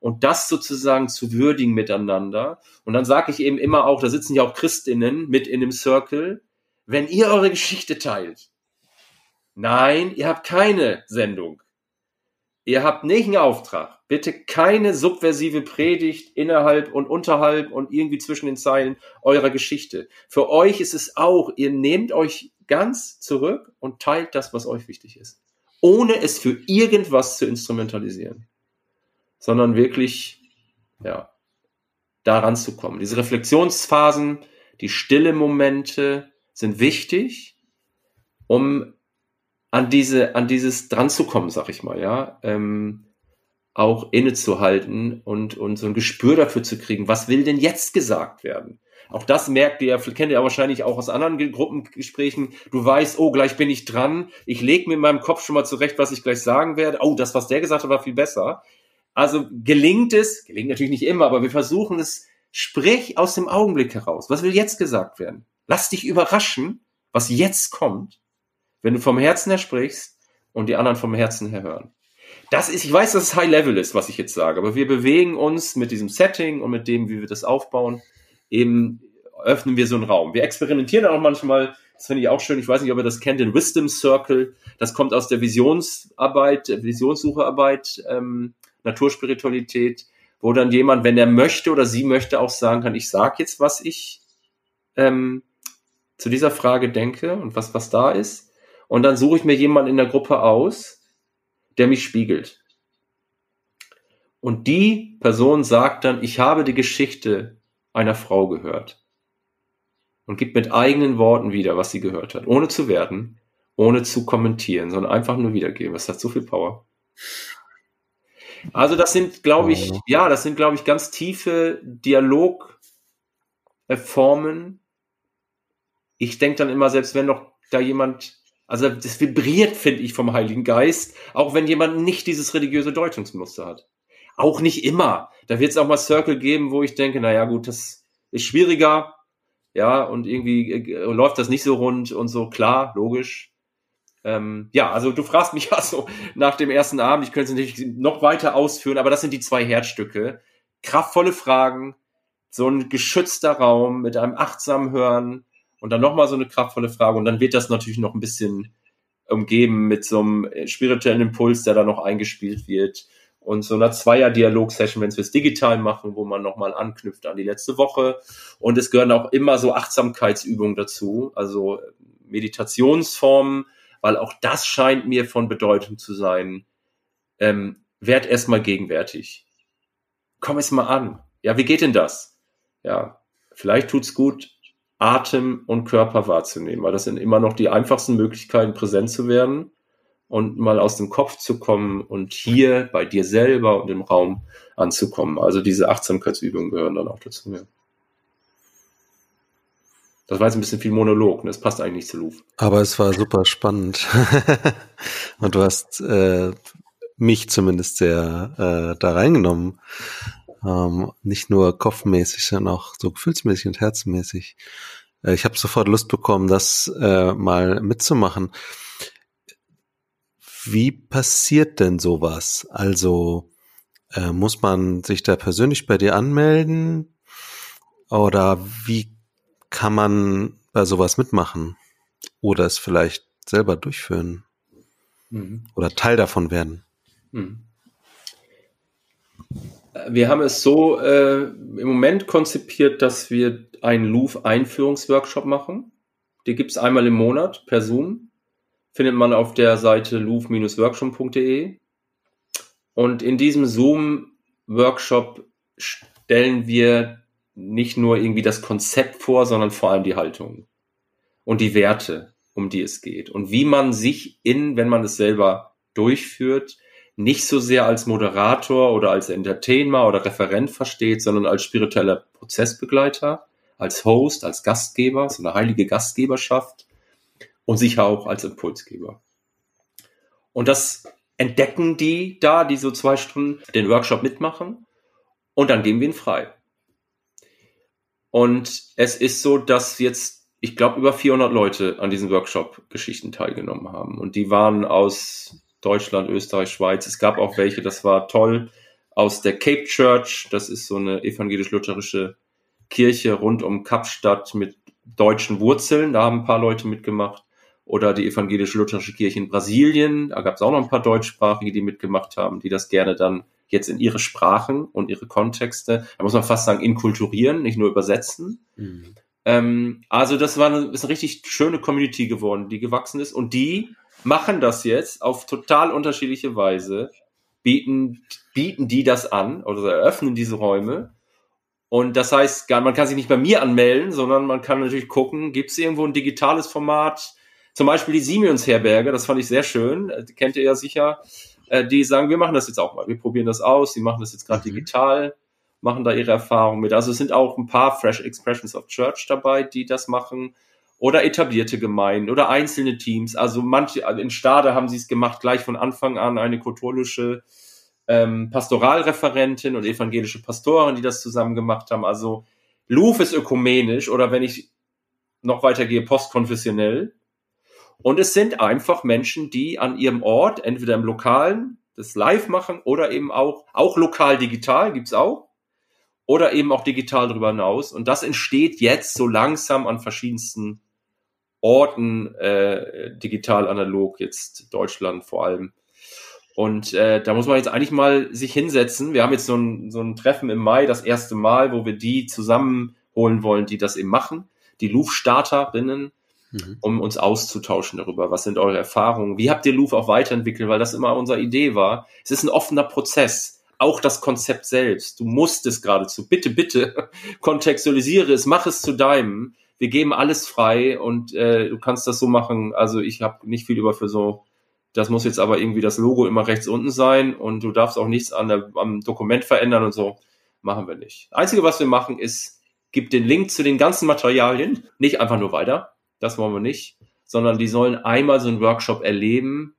und das sozusagen zu würdigen miteinander. Und dann sage ich eben immer auch, da sitzen ja auch Christinnen mit in dem Circle, wenn ihr eure Geschichte teilt. Nein, ihr habt keine Sendung. Ihr habt nicht einen Auftrag. Bitte keine subversive Predigt innerhalb und unterhalb und irgendwie zwischen den Zeilen eurer Geschichte. Für euch ist es auch, ihr nehmt euch ganz zurück und teilt das, was euch wichtig ist. Ohne es für irgendwas zu instrumentalisieren sondern wirklich, ja, daran zu kommen. Diese Reflexionsphasen, die stille Momente sind wichtig, um an diese, an dieses dran zu kommen, sag ich mal, ja, ähm, auch innezuhalten und, und so ein Gespür dafür zu kriegen, was will denn jetzt gesagt werden? Auch das merkt ihr, kennt ihr wahrscheinlich auch aus anderen Gruppengesprächen. Du weißt, oh, gleich bin ich dran. Ich lege mir in meinem Kopf schon mal zurecht, was ich gleich sagen werde. Oh, das, was der gesagt hat, war viel besser. Also gelingt es, gelingt natürlich nicht immer, aber wir versuchen es, sprich aus dem Augenblick heraus. Was will jetzt gesagt werden? Lass dich überraschen, was jetzt kommt, wenn du vom Herzen her sprichst und die anderen vom Herzen her hören. Das ist, ich weiß, dass es High Level ist, was ich jetzt sage, aber wir bewegen uns mit diesem Setting und mit dem, wie wir das aufbauen, eben öffnen wir so einen Raum. Wir experimentieren auch manchmal, das finde ich auch schön, ich weiß nicht, ob ihr das kennt, den Wisdom Circle, das kommt aus der Visionsarbeit, Visionssucherarbeit, ähm, Naturspiritualität, wo dann jemand, wenn er möchte oder sie möchte, auch sagen kann, ich sage jetzt, was ich ähm, zu dieser Frage denke und was, was da ist. Und dann suche ich mir jemanden in der Gruppe aus, der mich spiegelt. Und die Person sagt dann, ich habe die Geschichte einer Frau gehört. Und gibt mit eigenen Worten wieder, was sie gehört hat. Ohne zu werten, ohne zu kommentieren, sondern einfach nur wiedergeben. Das hat so viel Power. Also das sind, glaube ich, ja, das sind, glaube ich, ganz tiefe Dialogformen. Ich denke dann immer, selbst wenn noch da jemand, also das vibriert, finde ich, vom Heiligen Geist, auch wenn jemand nicht dieses religiöse Deutungsmuster hat. Auch nicht immer. Da wird es auch mal Circle geben, wo ich denke, naja, gut, das ist schwieriger, ja, und irgendwie äh, läuft das nicht so rund und so, klar, logisch. Ähm, ja, also du fragst mich *laughs* ja so nach dem ersten Abend, ich könnte es natürlich noch weiter ausführen, aber das sind die zwei Herzstücke. Kraftvolle Fragen, so ein geschützter Raum mit einem achtsamen Hören und dann nochmal so eine kraftvolle Frage und dann wird das natürlich noch ein bisschen umgeben mit so einem spirituellen Impuls, der da noch eingespielt wird und so einer Zweier-Dialog-Session, wenn wir es digital machen, wo man nochmal anknüpft an die letzte Woche. Und es gehören auch immer so Achtsamkeitsübungen dazu, also Meditationsformen, weil auch das scheint mir von Bedeutung zu sein. Ähm, werd erstmal gegenwärtig. Komm es mal an. Ja, wie geht denn das? Ja, vielleicht tut's gut, Atem und Körper wahrzunehmen, weil das sind immer noch die einfachsten Möglichkeiten, präsent zu werden und mal aus dem Kopf zu kommen und hier bei dir selber und im Raum anzukommen. Also diese Achtsamkeitsübungen gehören dann auch dazu. Ja. Das war jetzt ein bisschen viel Monolog, ne? das passt eigentlich nicht zu Luf. Aber es war super spannend. *laughs* und du hast äh, mich zumindest sehr äh, da reingenommen. Ähm, nicht nur kopfmäßig, sondern auch so gefühlsmäßig und herzmäßig. Äh, ich habe sofort Lust bekommen, das äh, mal mitzumachen. Wie passiert denn sowas? Also äh, muss man sich da persönlich bei dir anmelden? Oder wie kann man bei sowas mitmachen? Oder es vielleicht selber durchführen? Mhm. Oder Teil davon werden? Mhm. Wir haben es so äh, im Moment konzipiert, dass wir einen Louvre-Einführungsworkshop machen. Die gibt es einmal im Monat per Zoom findet man auf der Seite louvre-workshop.de. Und in diesem Zoom-Workshop stellen wir nicht nur irgendwie das Konzept vor, sondern vor allem die Haltung und die Werte, um die es geht. Und wie man sich in, wenn man es selber durchführt, nicht so sehr als Moderator oder als Entertainer oder Referent versteht, sondern als spiritueller Prozessbegleiter, als Host, als Gastgeber, so eine heilige Gastgeberschaft und sicher auch als Impulsgeber. Und das entdecken die da, die so zwei Stunden den Workshop mitmachen und dann geben wir ihn frei. Und es ist so, dass jetzt, ich glaube, über 400 Leute an diesen Workshop-Geschichten teilgenommen haben. Und die waren aus Deutschland, Österreich, Schweiz. Es gab auch welche, das war toll, aus der Cape Church. Das ist so eine evangelisch-lutherische Kirche rund um Kapstadt mit deutschen Wurzeln. Da haben ein paar Leute mitgemacht oder die evangelische lutherische Kirche in Brasilien. Da gab es auch noch ein paar Deutschsprachige, die mitgemacht haben, die das gerne dann jetzt in ihre Sprachen und ihre Kontexte, da muss man fast sagen, inkulturieren, nicht nur übersetzen. Mhm. Ähm, also das war eine, ist eine richtig schöne Community geworden, die gewachsen ist und die machen das jetzt auf total unterschiedliche Weise, bieten, bieten die das an oder eröffnen diese Räume. Und das heißt, man kann sich nicht bei mir anmelden, sondern man kann natürlich gucken, gibt es irgendwo ein digitales Format, zum Beispiel die Siemens-Herberge, das fand ich sehr schön, die kennt ihr ja sicher. Äh, die sagen, wir machen das jetzt auch mal, wir probieren das aus, die machen das jetzt gerade mhm. digital, machen da ihre Erfahrungen mit. Also es sind auch ein paar Fresh Expressions of Church dabei, die das machen. Oder etablierte Gemeinden oder einzelne Teams. Also manche, also in Stade haben sie es gemacht, gleich von Anfang an eine katholische ähm, Pastoralreferentin und evangelische Pastorin, die das zusammen gemacht haben. Also Louvre ist ökumenisch oder wenn ich noch weitergehe, postkonfessionell. Und es sind einfach Menschen, die an ihrem Ort, entweder im Lokalen, das live machen oder eben auch, auch lokal digital gibt's auch, oder eben auch digital darüber hinaus. Und das entsteht jetzt so langsam an verschiedensten Orten, äh, digital, analog, jetzt Deutschland vor allem. Und äh, da muss man jetzt eigentlich mal sich hinsetzen. Wir haben jetzt so ein, so ein Treffen im Mai, das erste Mal, wo wir die zusammenholen wollen, die das eben machen. Die Louvre-Starterinnen, mhm. um uns auszutauschen darüber. Was sind eure Erfahrungen? Wie habt ihr Louvre auch weiterentwickelt? Weil das immer unsere Idee war. Es ist ein offener Prozess. Auch das Konzept selbst. Du musst es geradezu. Bitte, bitte *laughs* kontextualisiere es, mach es zu deinem. Wir geben alles frei und äh, du kannst das so machen. Also ich habe nicht viel über für so das muss jetzt aber irgendwie das Logo immer rechts unten sein und du darfst auch nichts an der, am Dokument verändern und so. Machen wir nicht. Einzige, was wir machen, ist, gib den Link zu den ganzen Materialien, nicht einfach nur weiter, das wollen wir nicht, sondern die sollen einmal so einen Workshop erleben,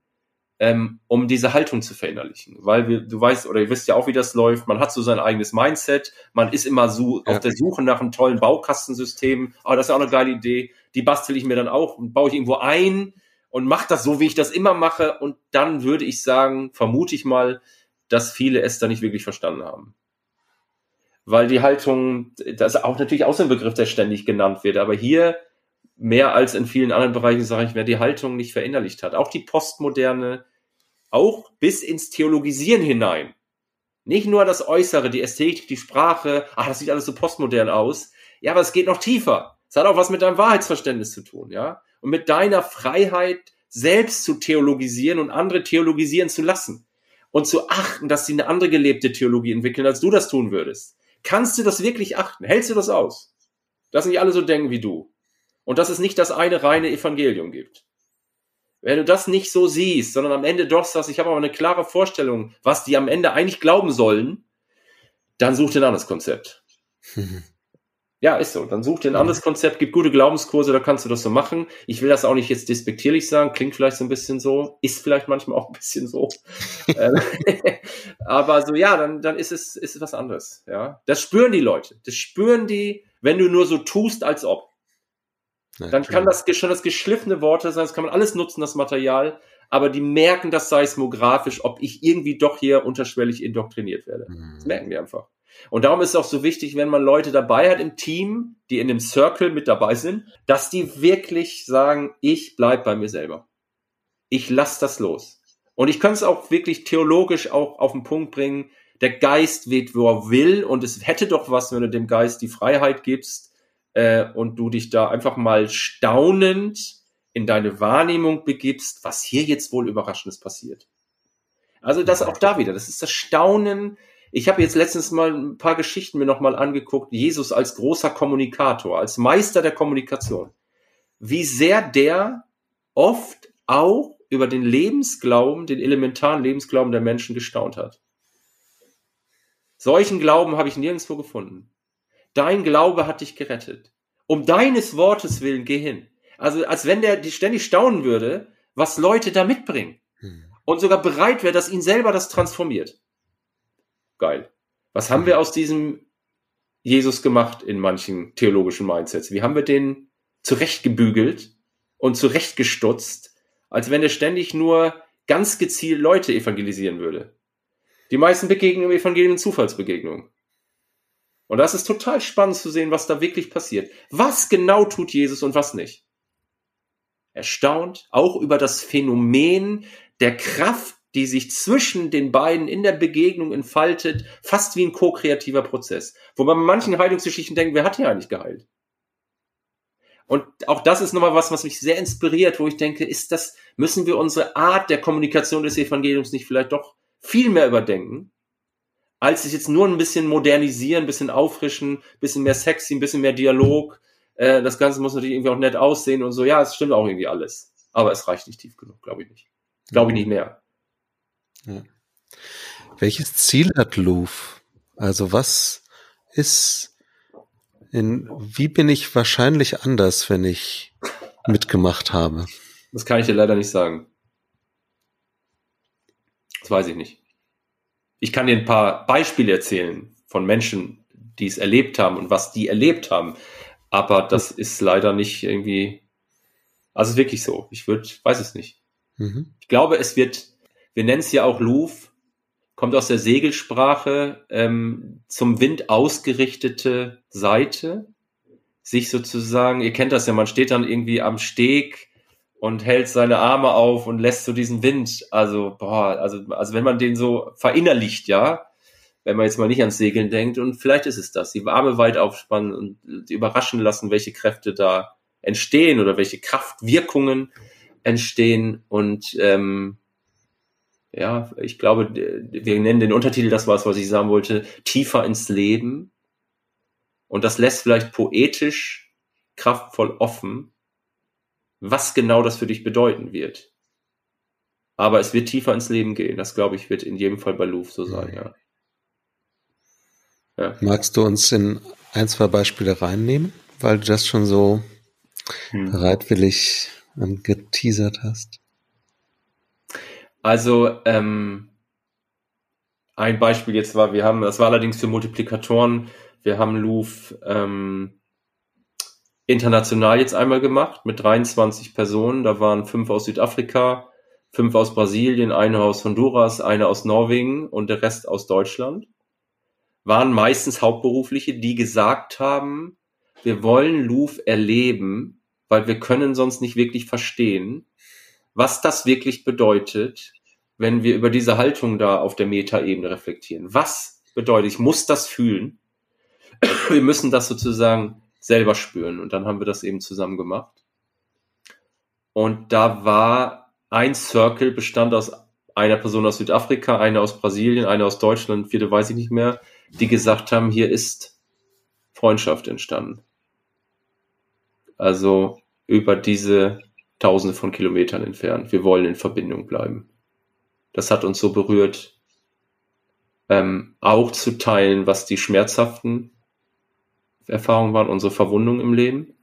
ähm, um diese Haltung zu verinnerlichen. Weil wir, du weißt, oder ihr wisst ja auch, wie das läuft, man hat so sein eigenes Mindset, man ist immer so ja. auf der Suche nach einem tollen Baukastensystem, aber das ist auch eine geile Idee, die bastel ich mir dann auch und baue ich irgendwo ein und mache das so, wie ich das immer mache und dann würde ich sagen, vermute ich mal, dass viele es da nicht wirklich verstanden haben. Weil die Haltung, das ist auch natürlich auch so ein Begriff, der ständig genannt wird, aber hier mehr als in vielen anderen Bereichen, sage ich, wer die Haltung nicht verinnerlicht hat. Auch die Postmoderne, auch bis ins Theologisieren hinein. Nicht nur das Äußere, die Ästhetik, die Sprache, ach, das sieht alles so postmodern aus. Ja, aber es geht noch tiefer. Es hat auch was mit deinem Wahrheitsverständnis zu tun, ja? Und mit deiner Freiheit, selbst zu theologisieren und andere theologisieren zu lassen. Und zu achten, dass sie eine andere gelebte Theologie entwickeln, als du das tun würdest. Kannst du das wirklich achten? Hältst du das aus? Dass nicht alle so denken wie du. Und dass es nicht das eine reine Evangelium gibt. Wenn du das nicht so siehst, sondern am Ende doch sagst, ich habe aber eine klare Vorstellung, was die am Ende eigentlich glauben sollen, dann such dir ein anderes Konzept. *laughs* Ja, ist so. Dann such dir ein anderes Konzept, gib gute Glaubenskurse, da kannst du das so machen. Ich will das auch nicht jetzt despektierlich sagen, klingt vielleicht so ein bisschen so, ist vielleicht manchmal auch ein bisschen so. *laughs* Ähm, *laughs* aber so, ja, dann, dann ist es, ist es was anderes. Ja, das spüren die Leute. Das spüren die, wenn du nur so tust, als ob. Dann kann das schon das geschliffene Worte sein, das kann man alles nutzen, das Material, aber die merken das seismografisch, ob ich irgendwie doch hier unterschwellig indoktriniert werde. Mhm. Das merken die einfach. Und darum ist es auch so wichtig, wenn man Leute dabei hat im Team, die in dem Circle mit dabei sind, dass die wirklich sagen, ich bleib bei mir selber. Ich lass das los. Und ich kann es auch wirklich theologisch auch auf den Punkt bringen, der Geist weht, wo er will, und es hätte doch was, wenn du dem Geist die Freiheit gibst, äh, und du dich da einfach mal staunend in deine Wahrnehmung begibst, was hier jetzt wohl Überraschendes passiert. Also das auch da wieder, das ist das Staunen. Ich habe jetzt letztens mal ein paar Geschichten mir nochmal angeguckt, Jesus als großer Kommunikator, als Meister der Kommunikation. Wie sehr der oft auch über den Lebensglauben, den elementaren Lebensglauben der Menschen gestaunt hat. Solchen Glauben habe ich nirgendwo gefunden. Dein Glaube hat dich gerettet. Um deines Wortes willen geh hin. Also als wenn der die ständig staunen würde, was Leute da mitbringen. Hm. Und sogar bereit wäre, dass ihn selber das transformiert. Geil. Was haben wir aus diesem Jesus gemacht in manchen theologischen Mindsets? Wie haben wir den zurechtgebügelt und zurechtgestutzt, als wenn er ständig nur ganz gezielt Leute evangelisieren würde? Die meisten Begegnungen im Evangelium sind Zufallsbegegnungen. Und das ist total spannend zu sehen, was da wirklich passiert. Was genau tut Jesus und was nicht? Erstaunt auch über das Phänomen der Kraft, die sich zwischen den beiden in der Begegnung entfaltet, fast wie ein ko-kreativer Prozess. Wo man manchen Heilungsgeschichten denkt, wer hat hier eigentlich geheilt? Und auch das ist nochmal was, was mich sehr inspiriert, wo ich denke, ist das, müssen wir unsere Art der Kommunikation des Evangeliums nicht vielleicht doch viel mehr überdenken? Als sich jetzt nur ein bisschen modernisieren, ein bisschen auffrischen, ein bisschen mehr sexy, ein bisschen mehr Dialog. Äh, das Ganze muss natürlich irgendwie auch nett aussehen und so. Ja, es stimmt auch irgendwie alles. Aber es reicht nicht tief genug, glaube ich nicht. Glaube ich nicht mehr. Ja. Welches Ziel hat Louvre? Also was ist in, wie bin ich wahrscheinlich anders, wenn ich mitgemacht habe? Das kann ich dir leider nicht sagen. Das weiß ich nicht ich kann dir ein paar Beispiele erzählen von Menschen, die es erlebt haben und was die erlebt haben. Aber das ist leider nicht irgendwie, also wirklich so. Ich würde, weiß es nicht. Mhm. Ich glaube, es wird, wir nennen es ja auch Louvre, kommt aus der Segelsprache, ähm, zum Wind ausgerichtete Seite. Sich sozusagen, ihr kennt das ja, man steht dann irgendwie am Steg und hält seine Arme auf und lässt so diesen Wind, also, boah, also, also wenn man den so verinnerlicht, ja, wenn man jetzt mal nicht ans Segeln denkt, und vielleicht ist es das, die Arme weit aufspannen und überraschen lassen, welche Kräfte da entstehen oder welche Kraftwirkungen entstehen und ähm, ja, ich glaube, wir nennen den Untertitel, das war was ich sagen wollte, tiefer ins Leben. Und das lässt vielleicht poetisch kraftvoll offen, was genau das für dich bedeuten wird. Aber es wird tiefer ins Leben gehen. Das, glaube ich, wird in jedem Fall bei Louvre so sein, ja. ja. Magst du uns in ein, zwei Beispiele reinnehmen, weil du das schon so hm. bereitwillig geteasert hast? Also, ähm, ein Beispiel jetzt war, wir haben, das war allerdings für Multiplikatoren, wir haben Louvre ähm, international jetzt einmal gemacht mit 23 Personen. Da waren fünf aus Südafrika, fünf aus Brasilien, eine aus Honduras, eine aus Norwegen und der Rest aus Deutschland. Waren meistens Hauptberufliche, die gesagt haben, wir wollen Louvre erleben, weil wir können sonst nicht wirklich verstehen, was das wirklich bedeutet, wenn wir über diese Haltung da auf der Metaebene reflektieren. Was bedeutet, ich muss das fühlen. Wir müssen das sozusagen selber spüren. Und dann haben wir das eben zusammen gemacht. Und da war ein Circle, bestand aus einer Person aus Südafrika, eine aus Brasilien, eine aus Deutschland, vierte weiß ich nicht mehr, die gesagt haben, hier ist Freundschaft entstanden. Also über diese Tausende von Kilometern entfernt. Wir wollen in Verbindung bleiben. Das hat uns so berührt, ähm, auch zu teilen, was die schmerzhaften Erfahrungen waren, unsere Verwundungen im Leben.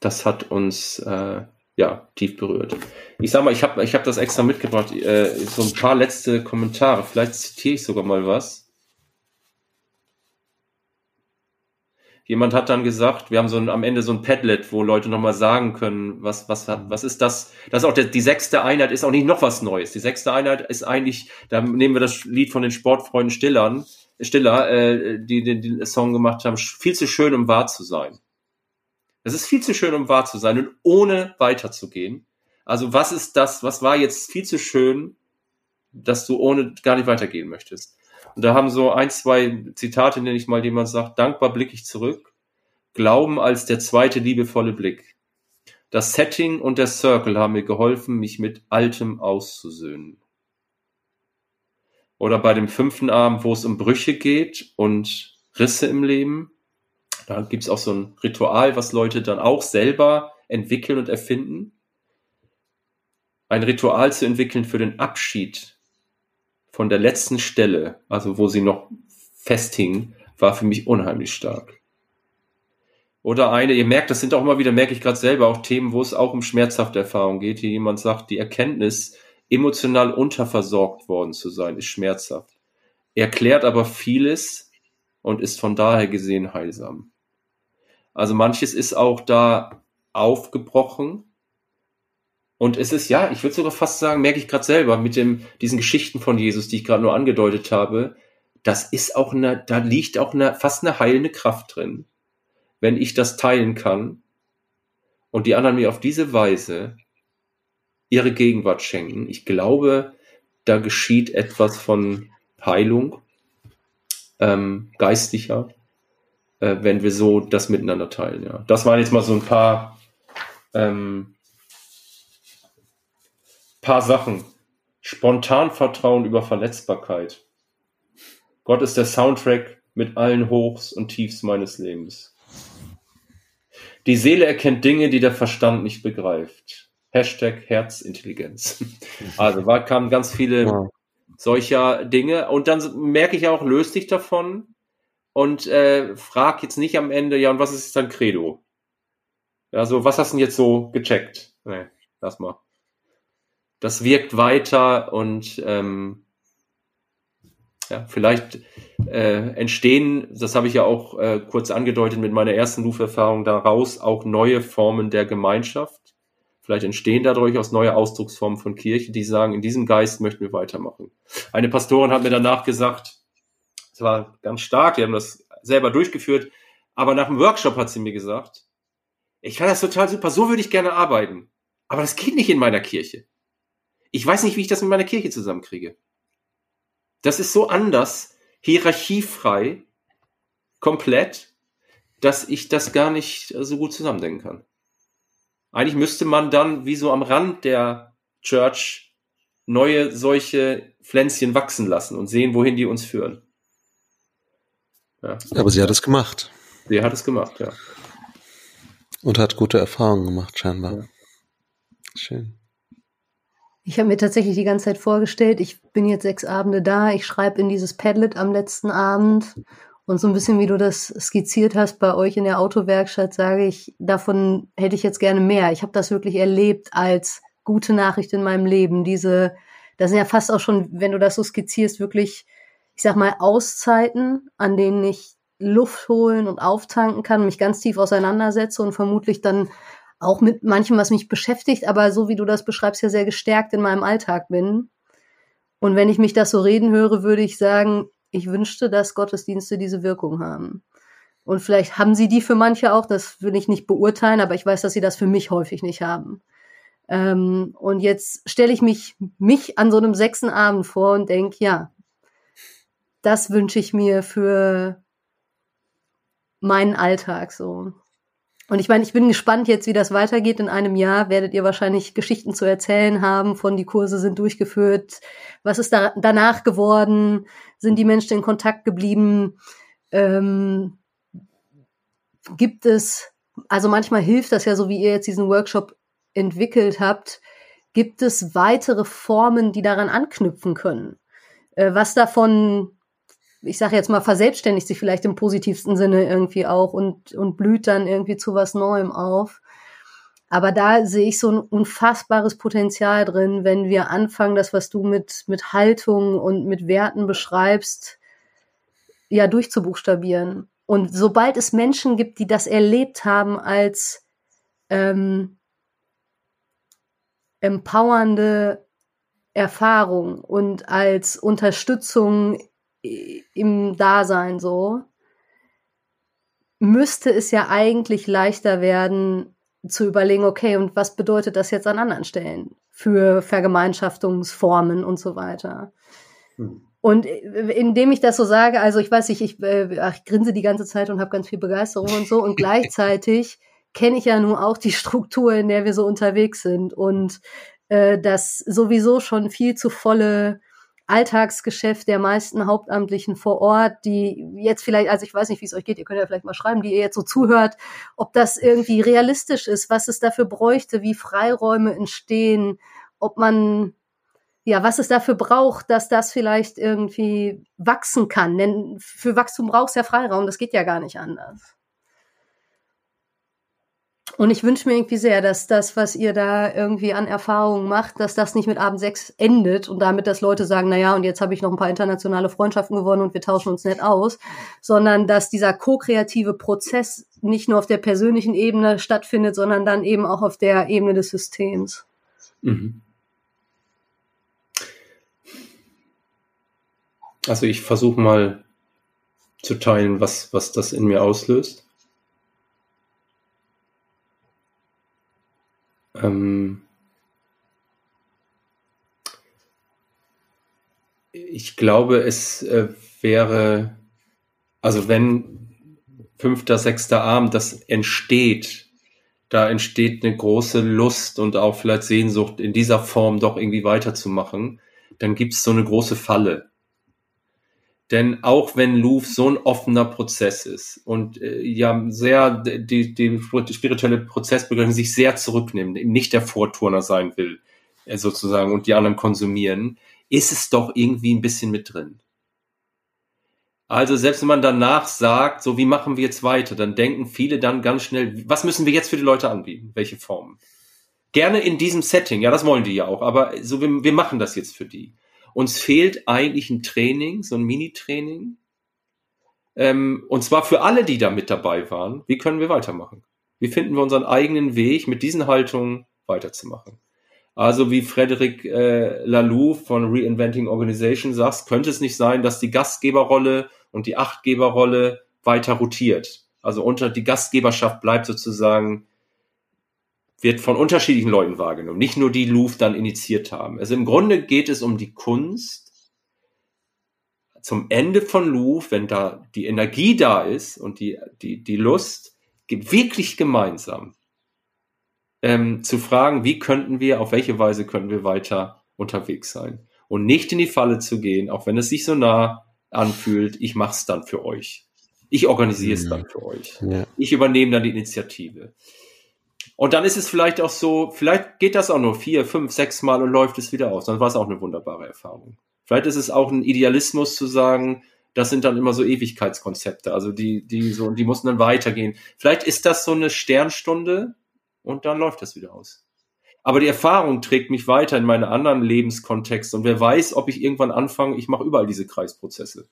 Das hat uns äh, ja tief berührt. Ich sag mal, ich habe ich hab das extra mitgebracht, äh, so ein paar letzte Kommentare. Vielleicht zitiere ich sogar mal was. Jemand hat dann gesagt, wir haben so ein, am Ende so ein Padlet, wo Leute nochmal sagen können, was, was, was ist das? Das ist auch der, die sechste Einheit ist auch nicht noch was Neues. Die sechste Einheit ist eigentlich, da nehmen wir das Lied von den Sportfreunden Stillern, Stiller, äh, die den, Song gemacht haben, viel zu schön, um wahr zu sein. Es ist viel zu schön, um wahr zu sein und ohne weiterzugehen. Also was ist das, was war jetzt viel zu schön, dass du ohne gar nicht weitergehen möchtest? Und da haben so ein, zwei Zitate, nenne ich mal, die man sagt, dankbar blicke ich zurück, Glauben als der zweite liebevolle Blick. Das Setting und der Circle haben mir geholfen, mich mit Altem auszusöhnen. Oder bei dem fünften Abend, wo es um Brüche geht und Risse im Leben. Da gibt's auch so ein Ritual, was Leute dann auch selber entwickeln und erfinden. Ein Ritual zu entwickeln für den Abschied von der letzten Stelle, also wo sie noch festhing, war für mich unheimlich stark. Oder eine, ihr merkt, das sind auch immer wieder, merke ich gerade selber, auch Themen, wo es auch um schmerzhafte Erfahrungen geht. Hier jemand sagt, die Erkenntnis, emotional unterversorgt worden zu sein, ist schmerzhaft. Erklärt aber vieles und ist von daher gesehen heilsam. Also manches ist auch da aufgebrochen, und es ist, ja, ich würde sogar fast sagen, merke ich gerade selber mit dem, diesen Geschichten von Jesus, die ich gerade nur angedeutet habe, das ist auch eine, da liegt auch eine, fast eine heilende Kraft drin, wenn ich das teilen kann und die anderen mir auf diese Weise ihre Gegenwart schenken. Ich glaube, da geschieht etwas von Heilung, ähm, geistlicher, äh, wenn wir so das miteinander teilen. Ja, das waren jetzt mal so ein paar ähm, Paar Sachen. Spontan Vertrauen über Verletzbarkeit. Gott ist der Soundtrack mit allen Hochs und Tiefs meines Lebens. Die Seele erkennt Dinge, die der Verstand nicht begreift. Hashtag Herzintelligenz. *laughs* Also war, kamen ganz viele ja. solcher Dinge. Und dann merke ich auch, löst dich davon und äh, frag jetzt nicht am Ende, ja, und was ist dann Credo? Ja, so, was hast du denn jetzt so gecheckt? Nee, lass mal das wirkt weiter und ähm, ja, vielleicht äh, entstehen, das habe ich ja auch äh, kurz angedeutet mit meiner ersten Luferfahrung daraus auch neue Formen der Gemeinschaft. Vielleicht entstehen dadurch aus neue Ausdrucksformen von Kirche, die sagen, in diesem Geist möchten wir weitermachen. Eine Pastorin hat mir danach gesagt, es war ganz stark, wir haben das selber durchgeführt, aber nach dem Workshop hat sie mir gesagt, ich fand das total super, so würde ich gerne arbeiten. Aber das geht nicht in meiner Kirche. Ich weiß nicht, wie ich das mit meiner Kirche zusammenkriege. Das ist so anders, hierarchiefrei, komplett, dass ich das gar nicht so gut zusammendenken kann. Eigentlich müsste man dann wie so am Rand der Church neue solche Pflänzchen wachsen lassen und sehen, wohin die uns führen. Ja. Aber sie hat es gemacht. Sie hat es gemacht, ja. Und hat gute Erfahrungen gemacht, scheinbar. Ja. Schön. Ich habe mir tatsächlich die ganze Zeit vorgestellt, ich bin jetzt sechs Abende da, ich schreibe in dieses Padlet am letzten Abend und so ein bisschen wie du das skizziert hast bei euch in der Autowerkstatt, sage ich, davon hätte ich jetzt gerne mehr. Ich habe das wirklich erlebt als gute Nachricht in meinem Leben. Diese, das sind ja fast auch schon, wenn du das so skizzierst, wirklich, ich sag mal, Auszeiten, an denen ich Luft holen und auftanken kann, mich ganz tief auseinandersetze und vermutlich dann auch mit manchem, was mich beschäftigt, aber so wie du das beschreibst, ja sehr gestärkt in meinem Alltag bin. Und wenn ich mich das so reden höre, würde ich sagen, ich wünschte, dass Gottesdienste diese Wirkung haben. Und vielleicht haben sie die für manche auch, das will ich nicht beurteilen, aber ich weiß, dass sie das für mich häufig nicht haben. Ähm, und jetzt stelle ich mich, mich an so einem sechsten Abend vor und denke, ja, das wünsche ich mir für meinen Alltag so. Und ich meine, ich bin gespannt jetzt, wie das weitergeht. In einem Jahr werdet ihr wahrscheinlich Geschichten zu erzählen haben, von die Kurse sind durchgeführt. Was ist da danach geworden? Sind die Menschen in Kontakt geblieben? Ähm, gibt es, also manchmal hilft das ja, so wie ihr jetzt diesen Workshop entwickelt habt, gibt es weitere Formen, die daran anknüpfen können? Äh, was davon ich sage jetzt mal, verselbstständigt sich vielleicht im positivsten Sinne irgendwie auch und, und blüht dann irgendwie zu was Neuem auf. Aber da sehe ich so ein unfassbares Potenzial drin, wenn wir anfangen, das, was du mit, mit Haltung und mit Werten beschreibst, ja, durchzubuchstabieren. Und sobald es Menschen gibt, die das erlebt haben als ähm, empowernde Erfahrung und als Unterstützung im Dasein so, müsste es ja eigentlich leichter werden zu überlegen, okay, und was bedeutet das jetzt an anderen Stellen für Vergemeinschaftungsformen und so weiter. Hm. Und indem ich das so sage, also ich weiß nicht, ich, äh, ach, ich grinse die ganze Zeit und habe ganz viel Begeisterung und so und *laughs* gleichzeitig kenne ich ja nun auch die Struktur, in der wir so unterwegs sind und äh, das sowieso schon viel zu volle Alltagsgeschäft der meisten Hauptamtlichen vor Ort, die jetzt vielleicht, also ich weiß nicht, wie es euch geht, ihr könnt ja vielleicht mal schreiben, die ihr jetzt so zuhört, ob das irgendwie realistisch ist, was es dafür bräuchte, wie Freiräume entstehen, ob man, ja, was es dafür braucht, dass das vielleicht irgendwie wachsen kann. Denn für Wachstum braucht es ja Freiraum, das geht ja gar nicht anders. Und ich wünsche mir irgendwie sehr, dass das, was ihr da irgendwie an Erfahrungen macht, dass das nicht mit Abend sechs endet und damit, dass Leute sagen, na ja, und jetzt habe ich noch ein paar internationale Freundschaften gewonnen und wir tauschen uns nett aus, sondern dass dieser ko-kreative Prozess nicht nur auf der persönlichen Ebene stattfindet, sondern dann eben auch auf der Ebene des Systems. Mhm. Also ich versuche mal zu teilen, was, was das in mir auslöst. Ähm, ich glaube, es äh, wäre, also wenn fünfter, sechster Abend das entsteht, da entsteht eine große Lust und auch vielleicht Sehnsucht, in dieser Form doch irgendwie weiterzumachen, dann gibt es so eine große Falle. Denn auch wenn Louvre so ein offener Prozess ist und äh, ja sehr die, die spirituelle Prozessbegriffung sich sehr zurücknimmt, nicht der Vorturner sein will, äh, sozusagen, und die anderen konsumieren, ist es doch irgendwie ein bisschen mit drin. Also selbst wenn man danach sagt, so wie machen wir jetzt weiter, dann denken viele dann ganz schnell, was müssen wir jetzt für die Leute anbieten? Welche Formen? Gerne in diesem Setting, ja, das wollen die ja auch, aber so wir, wir machen das jetzt für die. Uns fehlt eigentlich ein Training, so ein Mini-Training. Ähm, und zwar für alle, die da mit dabei waren. Wie können wir weitermachen? Wie finden wir unseren eigenen Weg, mit diesen Haltungen weiterzumachen? Also wie Frederic äh, Laloux von Reinventing Organization sagt, könnte es nicht sein, dass die Gastgeberrolle und die Achtgeberrolle weiter rotiert. Also unter die Gastgeberschaft bleibt sozusagen wird von unterschiedlichen Leuten wahrgenommen, nicht nur die Louvre dann initiiert haben. Also im Grunde geht es um die Kunst, zum Ende von Louvre, wenn da die Energie da ist und die, die, die Lust, wirklich gemeinsam ähm, zu fragen, wie könnten wir, auf welche Weise können wir weiter unterwegs sein. Und nicht in die Falle zu gehen, auch wenn es sich so nah anfühlt, ich mache es dann für euch. Ich organisiere es mhm. dann für euch. Ja. Ich übernehme dann die Initiative. Und dann ist es vielleicht auch so, vielleicht geht das auch nur vier, fünf, sechs Mal und läuft es wieder aus. Dann war es auch eine wunderbare Erfahrung. Vielleicht ist es auch ein Idealismus zu sagen, das sind dann immer so Ewigkeitskonzepte, also die, die so, die mussten dann weitergehen. Vielleicht ist das so eine Sternstunde und dann läuft das wieder aus. Aber die Erfahrung trägt mich weiter in meine anderen Lebenskontexte und wer weiß, ob ich irgendwann anfange, ich mache überall diese Kreisprozesse.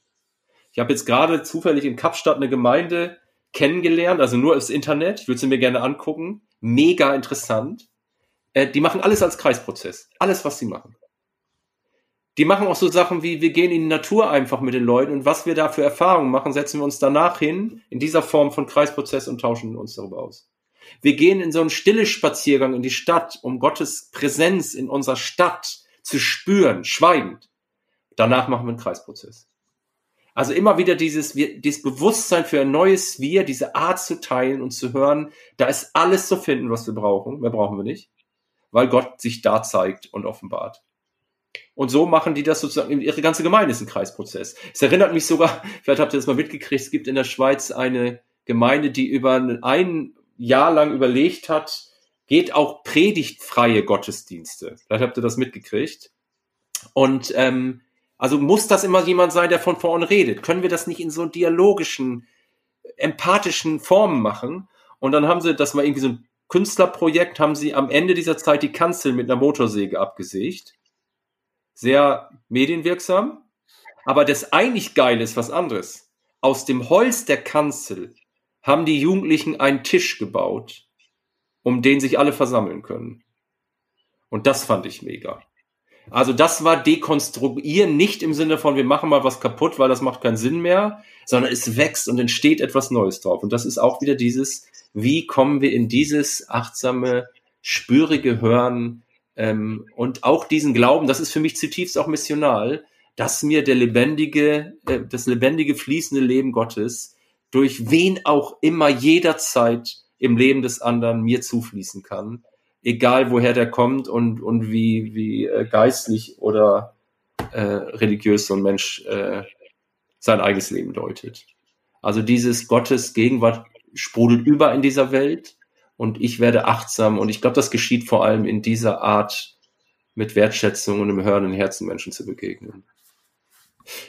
Ich habe jetzt gerade zufällig in Kapstadt eine Gemeinde kennengelernt, also nur das Internet. Ich würde sie mir gerne angucken. Mega interessant. Äh, die machen alles als Kreisprozess. Alles, was sie machen. Die machen auch so Sachen wie, wir gehen in die Natur einfach mit den Leuten und was wir da für Erfahrungen machen, setzen wir uns danach hin in dieser Form von Kreisprozess und tauschen uns darüber aus. Wir gehen in so einen stille Spaziergang in die Stadt, um Gottes Präsenz in unserer Stadt zu spüren, schweigend. Danach machen wir einen Kreisprozess. Also immer wieder dieses, dieses Bewusstsein für ein neues Wir, diese Art zu teilen und zu hören, da ist alles zu finden, was wir brauchen. Mehr brauchen wir nicht, weil Gott sich da zeigt und offenbart. Und so machen die das sozusagen, ihre ganze Gemeinde ist ein Kreisprozess. Es erinnert mich sogar, *laughs* vielleicht habt ihr das mal mitgekriegt, es gibt in der Schweiz eine Gemeinde, die über ein Jahr lang überlegt hat, geht auch predigtfreie Gottesdienste. Vielleicht habt ihr das mitgekriegt. Und ähm, also muss das immer jemand sein, der von vorne redet. Können wir das nicht in so dialogischen, empathischen Formen machen? Und dann haben sie, das war irgendwie so ein Künstlerprojekt, haben sie am Ende dieser Zeit die Kanzel mit einer Motorsäge abgesägt sehr medienwirksam. Aber das eigentlich Geile ist was anderes. Aus dem Holz der Kanzel haben die Jugendlichen einen Tisch gebaut, um den sich alle versammeln können. Und das fand ich mega. Also das war dekonstruieren, nicht im Sinne von, wir machen mal was kaputt, weil das macht keinen Sinn mehr, sondern es wächst und entsteht etwas Neues drauf. Und das ist auch wieder dieses, wie kommen wir in dieses achtsame, spürige Hören ähm, und auch diesen Glauben, das ist für mich zutiefst auch missional, dass mir der lebendige, äh, das lebendige, fließende Leben Gottes durch wen auch immer jederzeit im Leben des anderen mir zufließen kann, egal woher der kommt und, und wie, wie äh, geistlich oder äh, religiös so ein Mensch äh, sein eigenes Leben deutet. Also dieses Gottes Gegenwart sprudelt über in dieser Welt und ich werde achtsam und ich glaube, das geschieht vor allem in dieser Art, mit Wertschätzung und im hörenden Herzen Menschen zu begegnen.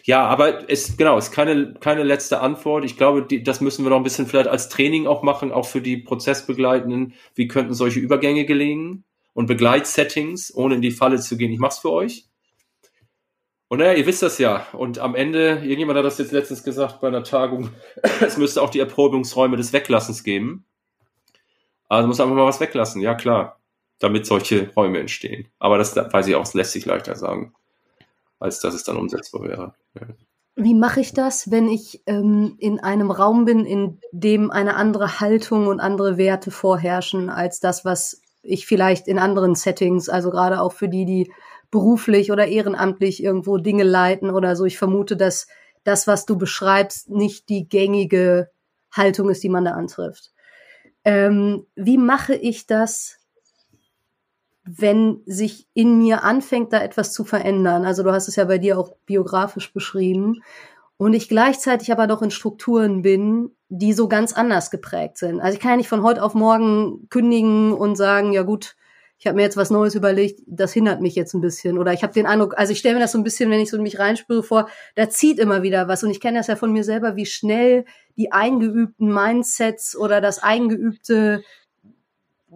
Ja, aber es genau, es ist keine keine letzte Antwort. Ich glaube, die, das müssen wir noch ein bisschen vielleicht als Training auch machen, auch für die Prozessbegleitenden. Wie könnten solche Übergänge gelingen und Begleitsettings, ohne in die Falle zu gehen? Ich mach's für euch. Und naja, ihr wisst das ja. Und am Ende, irgendjemand hat das jetzt letztens gesagt bei einer Tagung, *coughs* es müsste auch die Erprobungsräume des Weglassens geben. Also muss einfach mal was weglassen, ja klar, damit solche Räume entstehen. Aber das weiß ich auch, lässt sich leichter sagen, als dass es dann umsetzbar wäre. Wie mache ich das, wenn ich ähm, in einem Raum bin, in dem eine andere Haltung und andere Werte vorherrschen als das, was ich vielleicht in anderen Settings, also gerade auch für die, die beruflich oder ehrenamtlich irgendwo Dinge leiten oder so. Ich vermute, dass das, was du beschreibst, nicht die gängige Haltung ist, die man da antrifft. Ähm, wie mache ich das, wenn sich in mir anfängt, da etwas zu verändern? Also du hast es ja bei dir auch biografisch beschrieben. Und ich gleichzeitig aber noch in Strukturen bin, die so ganz anders geprägt sind. Also ich kann ja nicht von heute auf morgen kündigen und sagen, ja gut, ich habe mir jetzt was Neues überlegt, das hindert mich jetzt ein bisschen. Oder ich habe den Eindruck, also ich stelle mir das so ein bisschen, wenn ich so in mich reinspüre, vor, da zieht immer wieder was. Und ich kenne das ja von mir selber, wie schnell die eingeübten Mindsets oder das eingeübte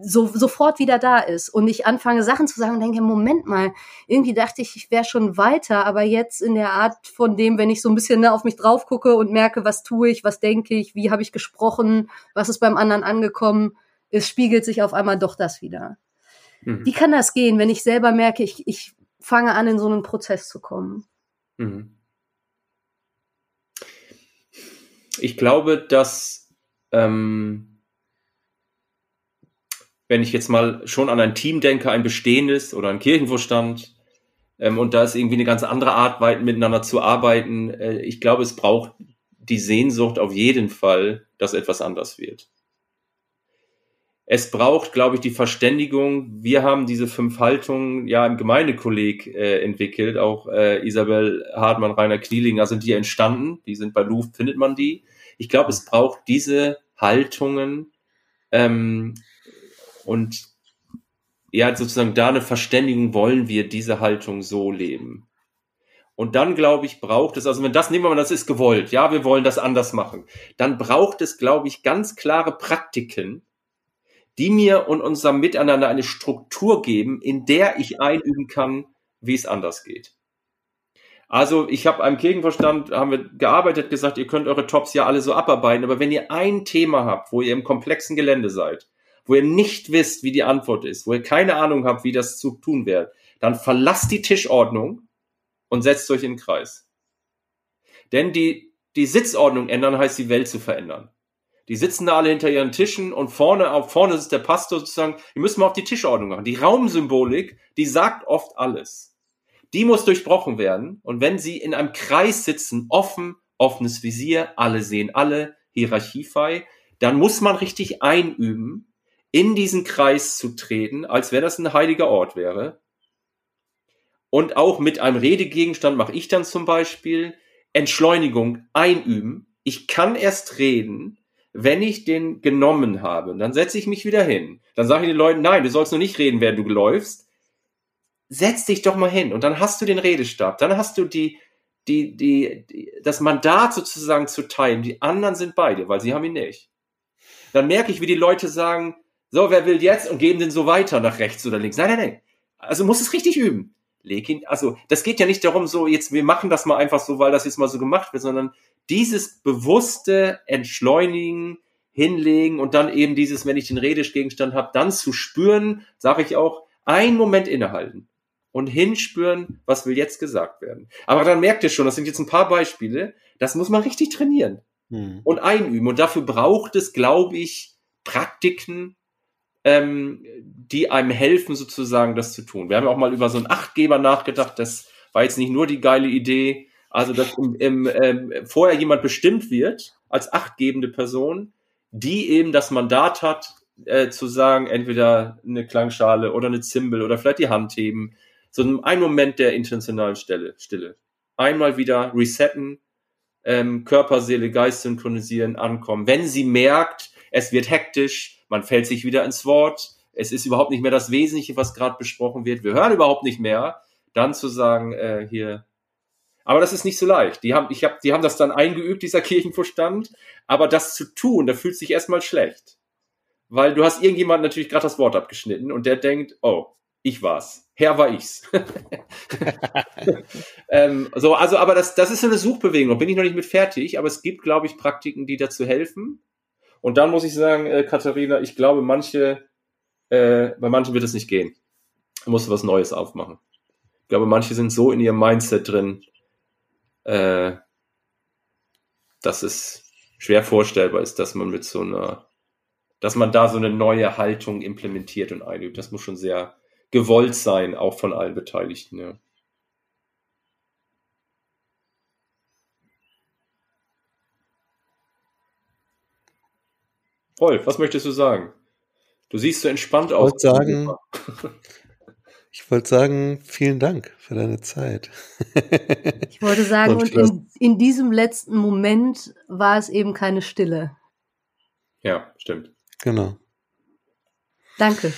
so, sofort wieder da ist und ich anfange Sachen zu sagen und denke, Moment mal, irgendwie dachte ich, ich wäre schon weiter, aber jetzt in der Art von dem, wenn ich so ein bisschen ne, auf mich drauf gucke und merke, was tue ich, was denke ich, wie habe ich gesprochen, was ist beim anderen angekommen, es spiegelt sich auf einmal doch das wieder. Mhm. Wie kann das gehen, wenn ich selber merke, ich, ich fange an, in so einen Prozess zu kommen? Mhm. Ich glaube, dass ähm, wenn ich jetzt mal schon an ein Team denke, ein bestehendes oder ein Kirchenvorstand, ähm, und da ist irgendwie eine ganz andere Art, miteinander zu arbeiten, äh, ich glaube, es braucht die Sehnsucht auf jeden Fall, dass etwas anders wird es braucht, glaube ich, die Verständigung. Wir haben diese fünf Haltungen ja im Gemeindekolleg äh, entwickelt. Auch äh, Isabel Hartmann, Rainer Knielinger sind die entstanden. Die sind bei Luft, findet man die. Ich glaube, es braucht diese Haltungen ähm, und ja, sozusagen da eine Verständigung, wollen wir diese Haltung so leben. Und dann, glaube ich, braucht es, also wenn das, nehmen wir mal, das ist gewollt, ja, wir wollen das anders machen, dann braucht es, glaube ich, ganz klare Praktiken, die mir und unserem Miteinander eine Struktur geben, in der ich einüben kann, wie es anders geht. Also ich habe am Kirchenverstand, haben wir gearbeitet, gesagt, ihr könnt eure Tops ja alle so abarbeiten, aber wenn ihr ein Thema habt, wo ihr im komplexen Gelände seid, wo ihr nicht wisst, wie die Antwort ist, wo ihr keine Ahnung habt, wie das zu tun wäre, dann verlasst die Tischordnung und setzt euch in den Kreis. Denn die, die Sitzordnung ändern heißt die Welt zu verändern. Die sitzen da alle hinter ihren Tischen und vorne, auf vorne ist der Pastor sozusagen, die müssen wir auf die Tischordnung machen. Die Raumsymbolik, die sagt oft alles. Die muss durchbrochen werden. Und wenn sie in einem Kreis sitzen, offen, offenes Visier, alle sehen alle, hierarchiefrei, dann muss man richtig einüben, in diesen Kreis zu treten, als wäre das ein heiliger Ort wäre. Und auch mit einem Redegegenstand mache ich dann zum Beispiel Entschleunigung einüben. Ich kann erst reden, wenn ich den genommen habe. Dann setze ich mich wieder hin. Dann sage ich den Leuten, nein, du sollst nur nicht reden, während du läufst. Setz dich doch mal hin und dann hast du den Redestab. Dann hast du die, die, die, die, das Mandat sozusagen zu teilen. Die anderen sind bei dir, weil sie haben ihn nicht. Dann merke ich, wie die Leute sagen, so, wer will jetzt und geben den so weiter nach rechts oder links. Nein, nein, nein. Also muss es richtig üben. Leg ihn, also das geht ja nicht darum, so jetzt, wir machen das mal einfach so, weil das jetzt mal so gemacht wird, sondern dieses bewusste Entschleunigen, hinlegen und dann eben dieses, wenn ich den Redegegenstand habe, dann zu spüren, sage ich auch, einen Moment innehalten und hinspüren, was will jetzt gesagt werden. Aber dann merkt ihr schon, das sind jetzt ein paar Beispiele, das muss man richtig trainieren hm. und einüben. Und dafür braucht es, glaube ich, Praktiken, ähm, die einem helfen, sozusagen das zu tun. Wir haben auch mal über so einen Achtgeber nachgedacht. Das war jetzt nicht nur die geile Idee, also dass im, im, ähm, vorher jemand bestimmt wird als achtgebende Person, die eben das Mandat hat, äh, zu sagen, entweder eine Klangschale oder eine Zimbel oder vielleicht die Hand heben so ein Moment der intentionalen Stille. Stille. Einmal wieder resetten, ähm, Körper, Seele, Geist synchronisieren, ankommen. Wenn sie merkt, es wird hektisch, man fällt sich wieder ins Wort, es ist überhaupt nicht mehr das Wesentliche, was gerade besprochen wird, wir hören überhaupt nicht mehr, dann zu sagen, äh, hier. Aber das ist nicht so leicht. Die haben, ich hab, die haben das dann eingeübt, dieser *laughs* Kirchenverstand. Aber das zu tun, da fühlt sich erstmal schlecht. Weil du hast irgendjemand natürlich gerade das Wort abgeschnitten und der denkt, oh, ich war's. Herr war ich's. *laughs* ähm, so, also, aber das, das ist so eine Suchbewegung. Da bin ich noch nicht mit fertig, aber es gibt, glaube ich, Praktiken, die dazu helfen. Und dann muss ich sagen, äh, Katharina, ich glaube, manche, äh, bei manchen wird es nicht gehen. Da musst du was Neues aufmachen. Ich glaube, manche sind so in ihrem Mindset drin, äh, dass es schwer vorstellbar ist, dass man mit so einer, dass man da so eine neue Haltung implementiert und einübt. Das muss schon sehr, gewollt sein, auch von allen Beteiligten. Ja. Rolf, was möchtest du sagen? Du siehst so entspannt aus. Ich wollte sagen, *laughs* ich wollte sagen, vielen Dank für deine Zeit. *laughs* ich wollte sagen, und, und in, in, diesem letzten Moment war es eben keine Stille. Ja, stimmt. Genau. Danke.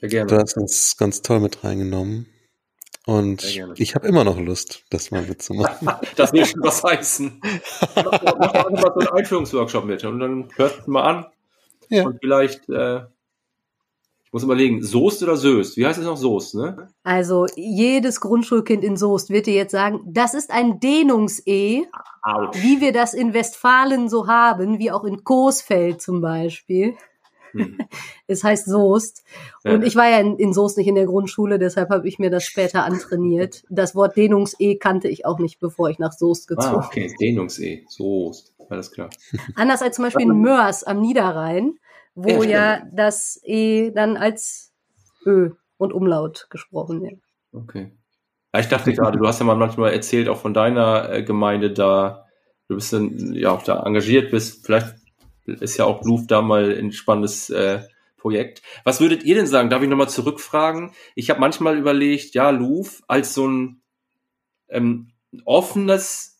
Sehr gerne. Du hast uns ganz toll mit reingenommen. Und ich habe immer noch Lust, das mal mitzumachen. *laughs* das will schon was heißen. Mach, mal so einen Einführungsworkshop mit und dann hörst du mal an. Ja. Und vielleicht, äh, ich muss überlegen, Soest oder Söst? Wie heißt es noch Soest, ne? Also jedes Grundschulkind in Soest wird dir jetzt sagen, das ist ein Dehnungs-E, wie wir das in Westfalen so haben, wie auch in Coesfeld zum Beispiel. Hm. *laughs* es heißt Soest. Und ich war ja in, in Soest nicht in der Grundschule, deshalb habe ich mir das später *laughs* antrainiert. Das Wort Dehnungs-E kannte ich auch nicht, bevor ich nach Soest ah, gezogen bin. Ah, okay, Dehnungs-E, Soest, alles klar. *laughs* Anders als zum Beispiel in Mörs am Niederrhein, wo ja, ja das E dann als Ö und Umlaut gesprochen wird. Okay. Ja, ich dachte gerade, du hast ja mal manchmal erzählt, auch von deiner äh, Gemeinde da, du bist dann ja auch da engagiert bist. Vielleicht ist ja auch Louvre da mal ein spannendes äh, Projekt. Was würdet ihr denn sagen? Darf ich nochmal zurückfragen? Ich habe manchmal überlegt, ja, Louvre als so ein ähm, offenes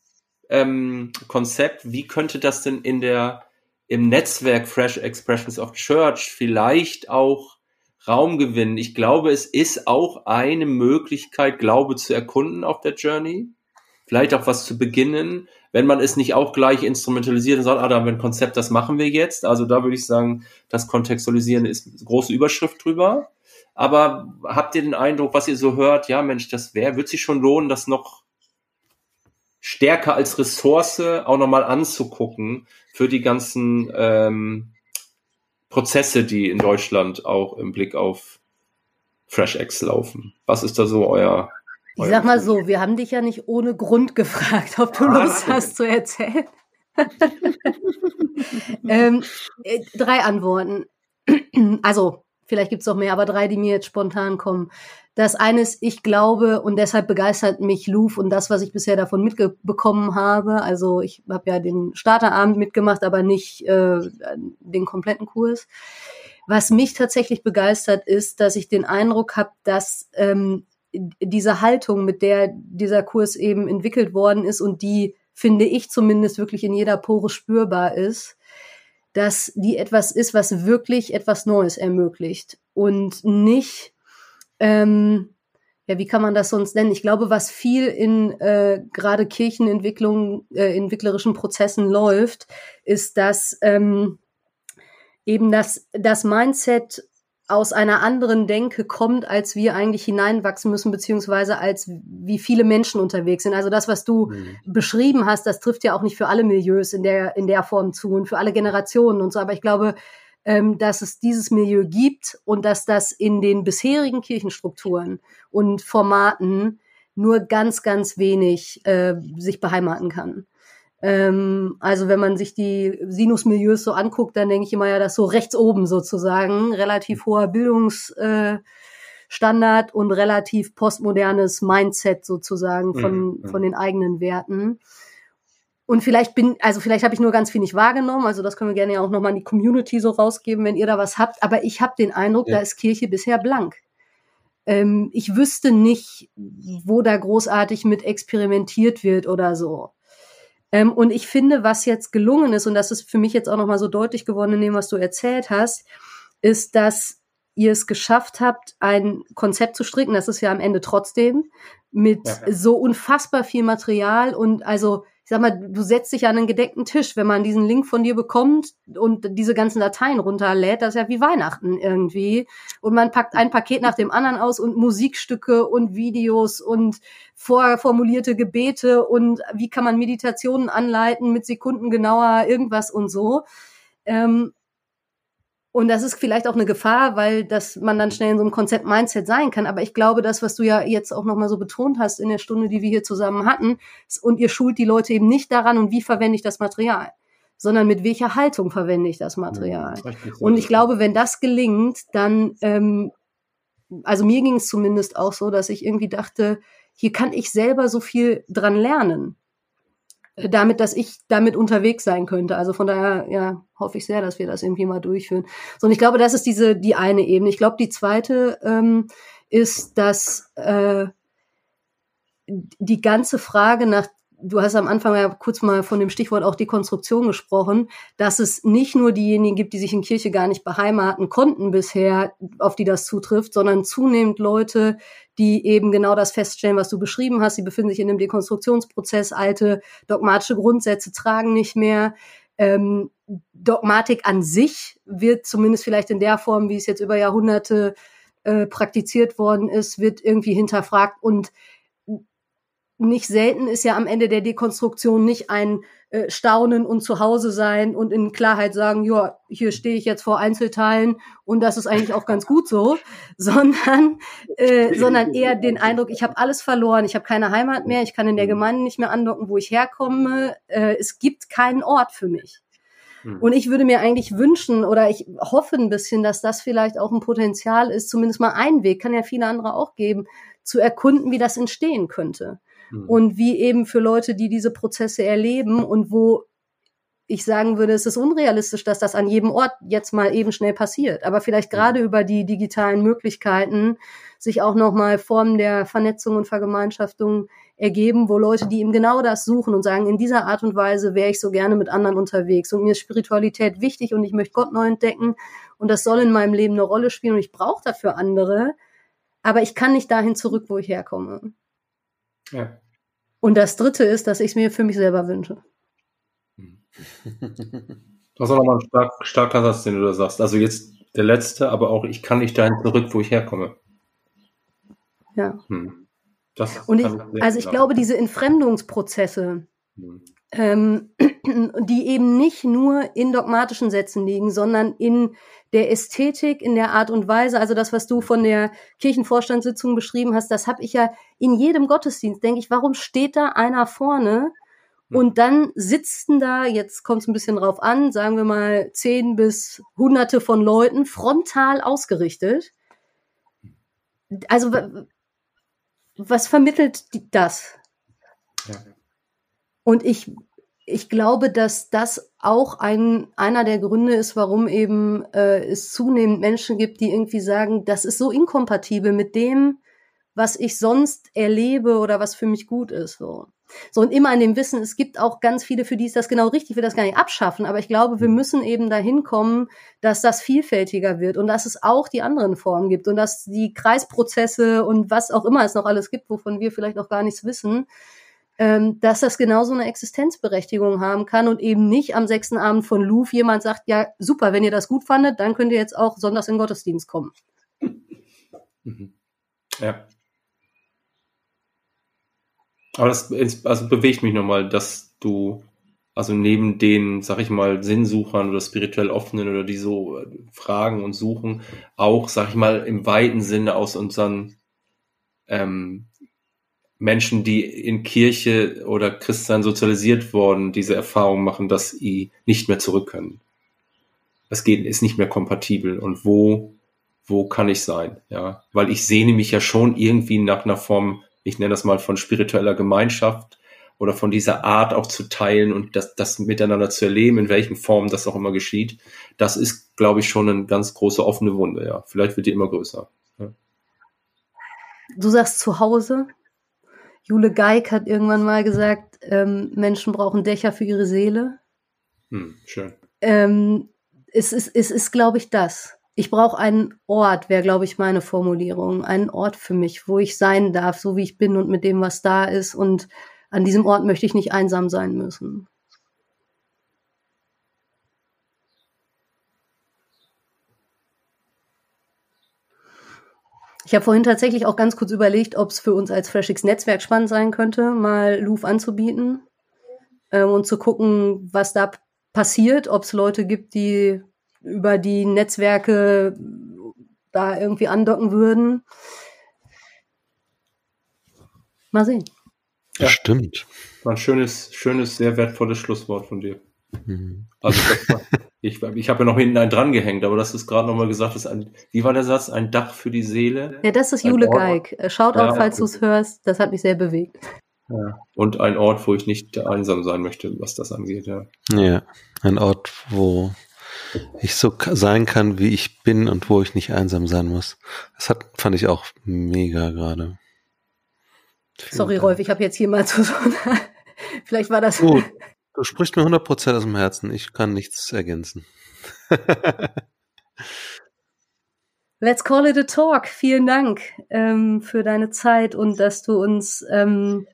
ähm, Konzept, wie könnte das denn in der im Netzwerk Fresh Expressions of Church vielleicht auch Raum gewinnen? Ich glaube, es ist auch eine Möglichkeit, Glaube zu erkunden auf der Journey. Vielleicht auch was zu beginnen, wenn man es nicht auch gleich instrumentalisiert und sagt, ah, da haben wir ein Konzept, das machen wir jetzt. Also da würde ich sagen, das Kontextualisieren ist große Überschrift drüber. Aber habt ihr den Eindruck, was ihr so hört, ja Mensch, das wäre, wird sich schon lohnen, das noch stärker als Ressource auch nochmal anzugucken für die ganzen ähm, Prozesse, die in Deutschland auch im Blick auf FreshX laufen. Was ist da so euer ich sag mal so, wir haben dich ja nicht ohne Grund *laughs* gefragt, ob du ah, Lust hast zu erzählen. *laughs* ähm, äh, drei Antworten. *clears throat* also, vielleicht gibt's noch mehr, aber drei, die mir jetzt spontan kommen. Das eine ist, ich glaube, und deshalb begeistert mich Louvre und das, was ich bisher davon mitbekommen habe. Also ich habe ja den Starterabend mitgemacht, aber nicht äh, den kompletten Kurs. Was mich tatsächlich begeistert ist, dass ich den Eindruck habe, dass ähm, diese Haltung, mit der dieser Kurs eben entwickelt worden ist und die, finde ich zumindest, wirklich in jeder Pore spürbar ist, dass die etwas ist, was wirklich etwas Neues ermöglicht und nicht ähm, ja, wie kann man das sonst nennen? Ich glaube, was viel in äh, gerade Kirchenentwicklung, äh, entwicklerischen Prozessen läuft, ist, dass ähm, eben das, das Mindset aus einer anderen Denke kommt, als wir eigentlich hineinwachsen müssen, beziehungsweise als wie viele Menschen unterwegs sind. Also das, was du mhm. beschrieben hast, das trifft ja auch nicht für alle Milieus in der, in der Form zu und für alle Generationen und so. Aber ich glaube, ähm, dass es dieses Milieu gibt und dass das in den bisherigen Kirchenstrukturen und Formaten nur ganz, ganz wenig äh, sich beheimaten kann. Ähm, also wenn man sich die Sinus-Milieus so anguckt, dann denke ich immer ja, dass so rechts oben sozusagen relativ hoher Bildungsstandard äh, und relativ postmodernes Mindset sozusagen von, mhm. von den eigenen Werten. Und vielleicht bin, also vielleicht habe ich nur ganz viel nicht wahrgenommen. Also das können wir gerne ja auch nochmal in die Community so rausgeben, wenn ihr da was habt. Aber ich habe den Eindruck, ja. da ist Kirche bisher blank. Ähm, ich wüsste nicht, wo da großartig mit experimentiert wird oder so. Ähm, und ich finde, was jetzt gelungen ist, und das ist für mich jetzt auch nochmal so deutlich geworden in dem, was du erzählt hast, ist, dass ihr es geschafft habt, ein Konzept zu stricken, das ist ja am Ende trotzdem, mit ja. so unfassbar viel Material und also ich sag mal, du setzt dich an einen gedeckten Tisch, wenn man diesen Link von dir bekommt und diese ganzen Dateien runterlädt, das ist ja wie Weihnachten irgendwie. Und man packt ein Paket nach dem anderen aus und Musikstücke und Videos und vorformulierte Gebete und wie kann man Meditationen anleiten mit Sekunden genauer irgendwas und so. Ähm, und das ist vielleicht auch eine Gefahr, weil das man dann schnell in so einem Konzept Mindset sein kann. Aber ich glaube, das, was du ja jetzt auch nochmal so betont hast in der Stunde, die wir hier zusammen hatten, und ihr schult die Leute eben nicht daran, und wie verwende ich das Material, sondern mit welcher Haltung verwende ich das Material. Ja, und ich glaube, wenn das gelingt, dann, ähm, also mir ging es zumindest auch so, dass ich irgendwie dachte, hier kann ich selber so viel dran lernen damit, dass ich damit unterwegs sein könnte. Also von daher, ja, hoffe ich sehr, dass wir das irgendwie mal durchführen. So, und ich glaube, das ist diese, die eine Ebene. Ich glaube, die zweite ähm, ist, dass äh, die ganze Frage nach du hast am Anfang ja kurz mal von dem Stichwort auch Dekonstruktion gesprochen, dass es nicht nur diejenigen gibt, die sich in Kirche gar nicht beheimaten konnten bisher, auf die das zutrifft, sondern zunehmend Leute, die eben genau das feststellen, was du beschrieben hast. Sie befinden sich in einem Dekonstruktionsprozess, alte dogmatische Grundsätze tragen nicht mehr. Ähm, Dogmatik an sich wird zumindest vielleicht in der Form, wie es jetzt über Jahrhunderte äh, praktiziert worden ist, wird irgendwie hinterfragt und nicht selten ist ja am Ende der Dekonstruktion nicht ein äh, Staunen und zu Hause sein und in Klarheit sagen, ja, hier stehe ich jetzt vor Einzelteilen und das ist eigentlich auch ganz gut so, *laughs* sondern äh, sondern eher den Eindruck, ich habe alles verloren, ich habe keine Heimat mehr, ich kann in der mhm. Gemeinde nicht mehr andocken, wo ich herkomme, äh, es gibt keinen Ort für mich. Mhm. Und ich würde mir eigentlich wünschen oder ich hoffe ein bisschen, dass das vielleicht auch ein Potenzial ist, zumindest mal ein Weg, kann ja viele andere auch geben, zu erkunden, wie das entstehen könnte. Mhm. Und wie eben für Leute, die diese Prozesse erleben und wo ich sagen würde, es ist unrealistisch, dass das an jedem Ort jetzt mal eben schnell passiert. Aber vielleicht gerade über die digitalen Möglichkeiten sich auch nochmal Formen der Vernetzung und Vergemeinschaftung ergeben, wo Leute, die eben genau das suchen und sagen, in dieser Art und Weise wäre ich so gerne mit anderen unterwegs und mir ist Spiritualität wichtig und ich möchte Gott neu entdecken und das soll in meinem Leben eine Rolle spielen und ich brauche dafür andere, aber ich kann nicht dahin zurück, wo ich herkomme. Ja. Und das Dritte ist, dass ich es mir für mich selber wünsche. *laughs* Das ist auch nochmal ein stark, starker Satz, den du da sagst. Also jetzt der letzte, aber auch ich kann nicht dahin zurück, wo ich herkomme. Ja. Hm. und ich, also ich glaube, diese Entfremdungsprozesse, hm. Ähm, *clears throat* die eben nicht nur in dogmatischen Sätzen liegen, sondern in der Ästhetik, in der Art und Weise, also das, was du von der Kirchenvorstandssitzung beschrieben hast, das habe ich ja in jedem Gottesdienst, denke ich, warum steht da einer vorne Und dann sitzen da, jetzt kommt es ein bisschen drauf an, sagen wir mal zehn bis hunderte von Leuten frontal ausgerichtet. Also was vermittelt das? Ja. Und ich, ich glaube, dass das auch ein, einer der Gründe ist, warum eben äh, es zunehmend Menschen gibt, die irgendwie sagen, das ist so inkompatibel mit dem, was ich sonst erlebe oder was für mich gut ist. So. So, und immer in dem Wissen, es gibt auch ganz viele, für die ist das genau richtig, ich will das gar nicht abschaffen, aber ich glaube, wir mhm. müssen eben dahin kommen, dass das vielfältiger wird und dass es auch die anderen Formen gibt und dass die Kreisprozesse und was auch immer es noch alles gibt, wovon wir vielleicht auch gar nichts wissen, ähm, dass das genauso eine Existenzberechtigung haben kann und eben nicht am sechsten Abend von Louvre jemand sagt, ja, super, wenn ihr das gut fandet, dann könnt ihr jetzt auch sonntags in Gottesdienst kommen. Mhm. Ja. Aber das also bewegt mich nochmal, dass du, also neben den, sag ich mal, Sinnsuchern oder spirituell Offenen oder die so äh, fragen und suchen, auch, sag ich mal, im weiten Sinne aus unseren ähm, Menschen, die in Kirche oder Christsein sozialisiert worden, diese Erfahrung machen, dass sie nicht mehr zurück können. Es geht, ist nicht mehr kompatibel. Und wo, wo kann ich sein? Ja, weil ich sehne mich ja schon irgendwie nach einer Form ich nenne das mal von spiritueller Gemeinschaft oder von dieser Art auch zu teilen und das, das miteinander zu erleben, in welchen Formen das auch immer geschieht, das ist, glaube ich, schon eine ganz große offene Wunde, ja. Vielleicht wird die immer größer. Du sagst zu Hause. Jule Geig hat irgendwann mal gesagt, ähm, Menschen brauchen Dächer für ihre Seele. Hm, schön. Ähm, es ist, es ist, glaube ich, das ich brauche einen Ort, wäre, glaube ich, meine Formulierung. Einen Ort für mich, wo ich sein darf, so wie ich bin und mit dem, was da ist. Und an diesem Ort möchte ich nicht einsam sein müssen. Ich habe vorhin tatsächlich auch ganz kurz überlegt, ob es für uns als FreshX Netzwerk spannend sein könnte, mal Louvre anzubieten ähm, und zu gucken, was da passiert, ob es Leute gibt, die über die Netzwerke da irgendwie andocken würden. Mal sehen. Ja, Stimmt. War ein schönes, schönes, sehr wertvolles Schlusswort von dir. Mhm. Also war, *laughs* ich, ich habe ja noch hinten einen dran gehängt, aber das ist gerade nochmal gesagt, ist ein, wie war der Satz? Ein Dach für die Seele? Ja, das ist Jule Geig. Schaut ja, auch, falls du es hörst. Das hat mich sehr bewegt. Ja. Und ein Ort, wo ich nicht einsam sein möchte, was das angeht, ja. Ja, ein Ort, wo ich so sein kann, wie ich bin und wo ich nicht einsam sein muss. Das hat, fand ich auch mega gerade. Sorry. Rolf, ich habe jetzt hier mal zu so *laughs* Vielleicht war das. Gut, du sprichst mir 100% aus dem Herzen. Ich kann nichts ergänzen. *laughs* Let's call it a talk. Vielen Dank ähm, für deine Zeit und dass du uns ähm,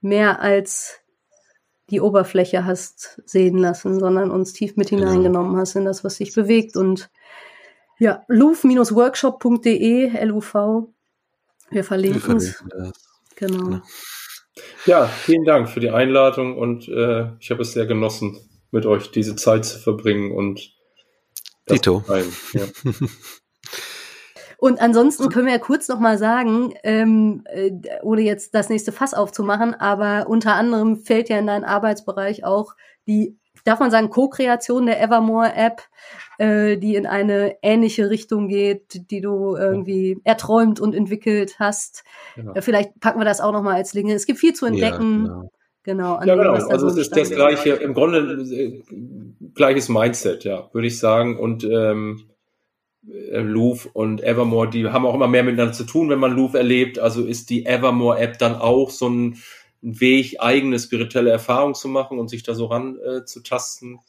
mehr als die Oberfläche hast sehen lassen, sondern uns tief mit genau. hineingenommen hast in das, was sich bewegt. Und ja, luf-workshop.de, L-U-V. Wir verlinken es. Genau. Ja, vielen Dank für die Einladung und äh, ich habe es sehr genossen, mit euch diese Zeit zu verbringen und Tito. Ja. *laughs* Und ansonsten können wir ja kurz noch mal sagen, ähm, äh, ohne jetzt das nächste Fass aufzumachen, aber unter anderem fällt ja in deinen Arbeitsbereich auch die, darf man sagen, Co-Kreation der Evermore-App, äh, die in eine ähnliche Richtung geht, die du irgendwie erträumt und entwickelt hast. Genau. Äh, vielleicht packen wir das auch noch mal als Linke. Es gibt viel zu entdecken. Ja, genau. Genau, ja, genau. also es ist das gleiche, im Grunde äh, gleiches Mindset, ja, würde ich sagen. Und ähm, äh, Louvre und Evermore, die haben auch immer mehr miteinander zu tun, wenn man Louvre erlebt. Also ist die Evermore-App dann auch so ein, Weg, eigene spirituelle Erfahrungen zu machen und sich da so ran äh, zu tasten.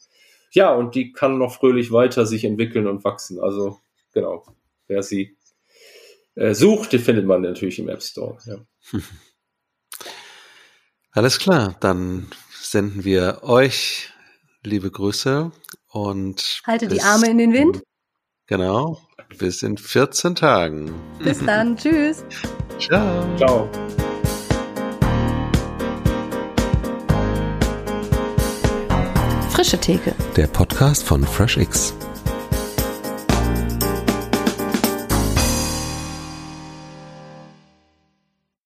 Ja, und die kann noch fröhlich weiter sich entwickeln und wachsen. Also genau, wer sie äh, sucht, die findet man natürlich im App Store. Ja. *laughs* Alles klar, dann senden wir euch liebe Grüße und halte die Arme in den Wind. Genau. Bis in 14 Tagen. Bis dann. *laughs* Tschüss. Ciao. Ciao. Frische Theke. Der Podcast von FreshX.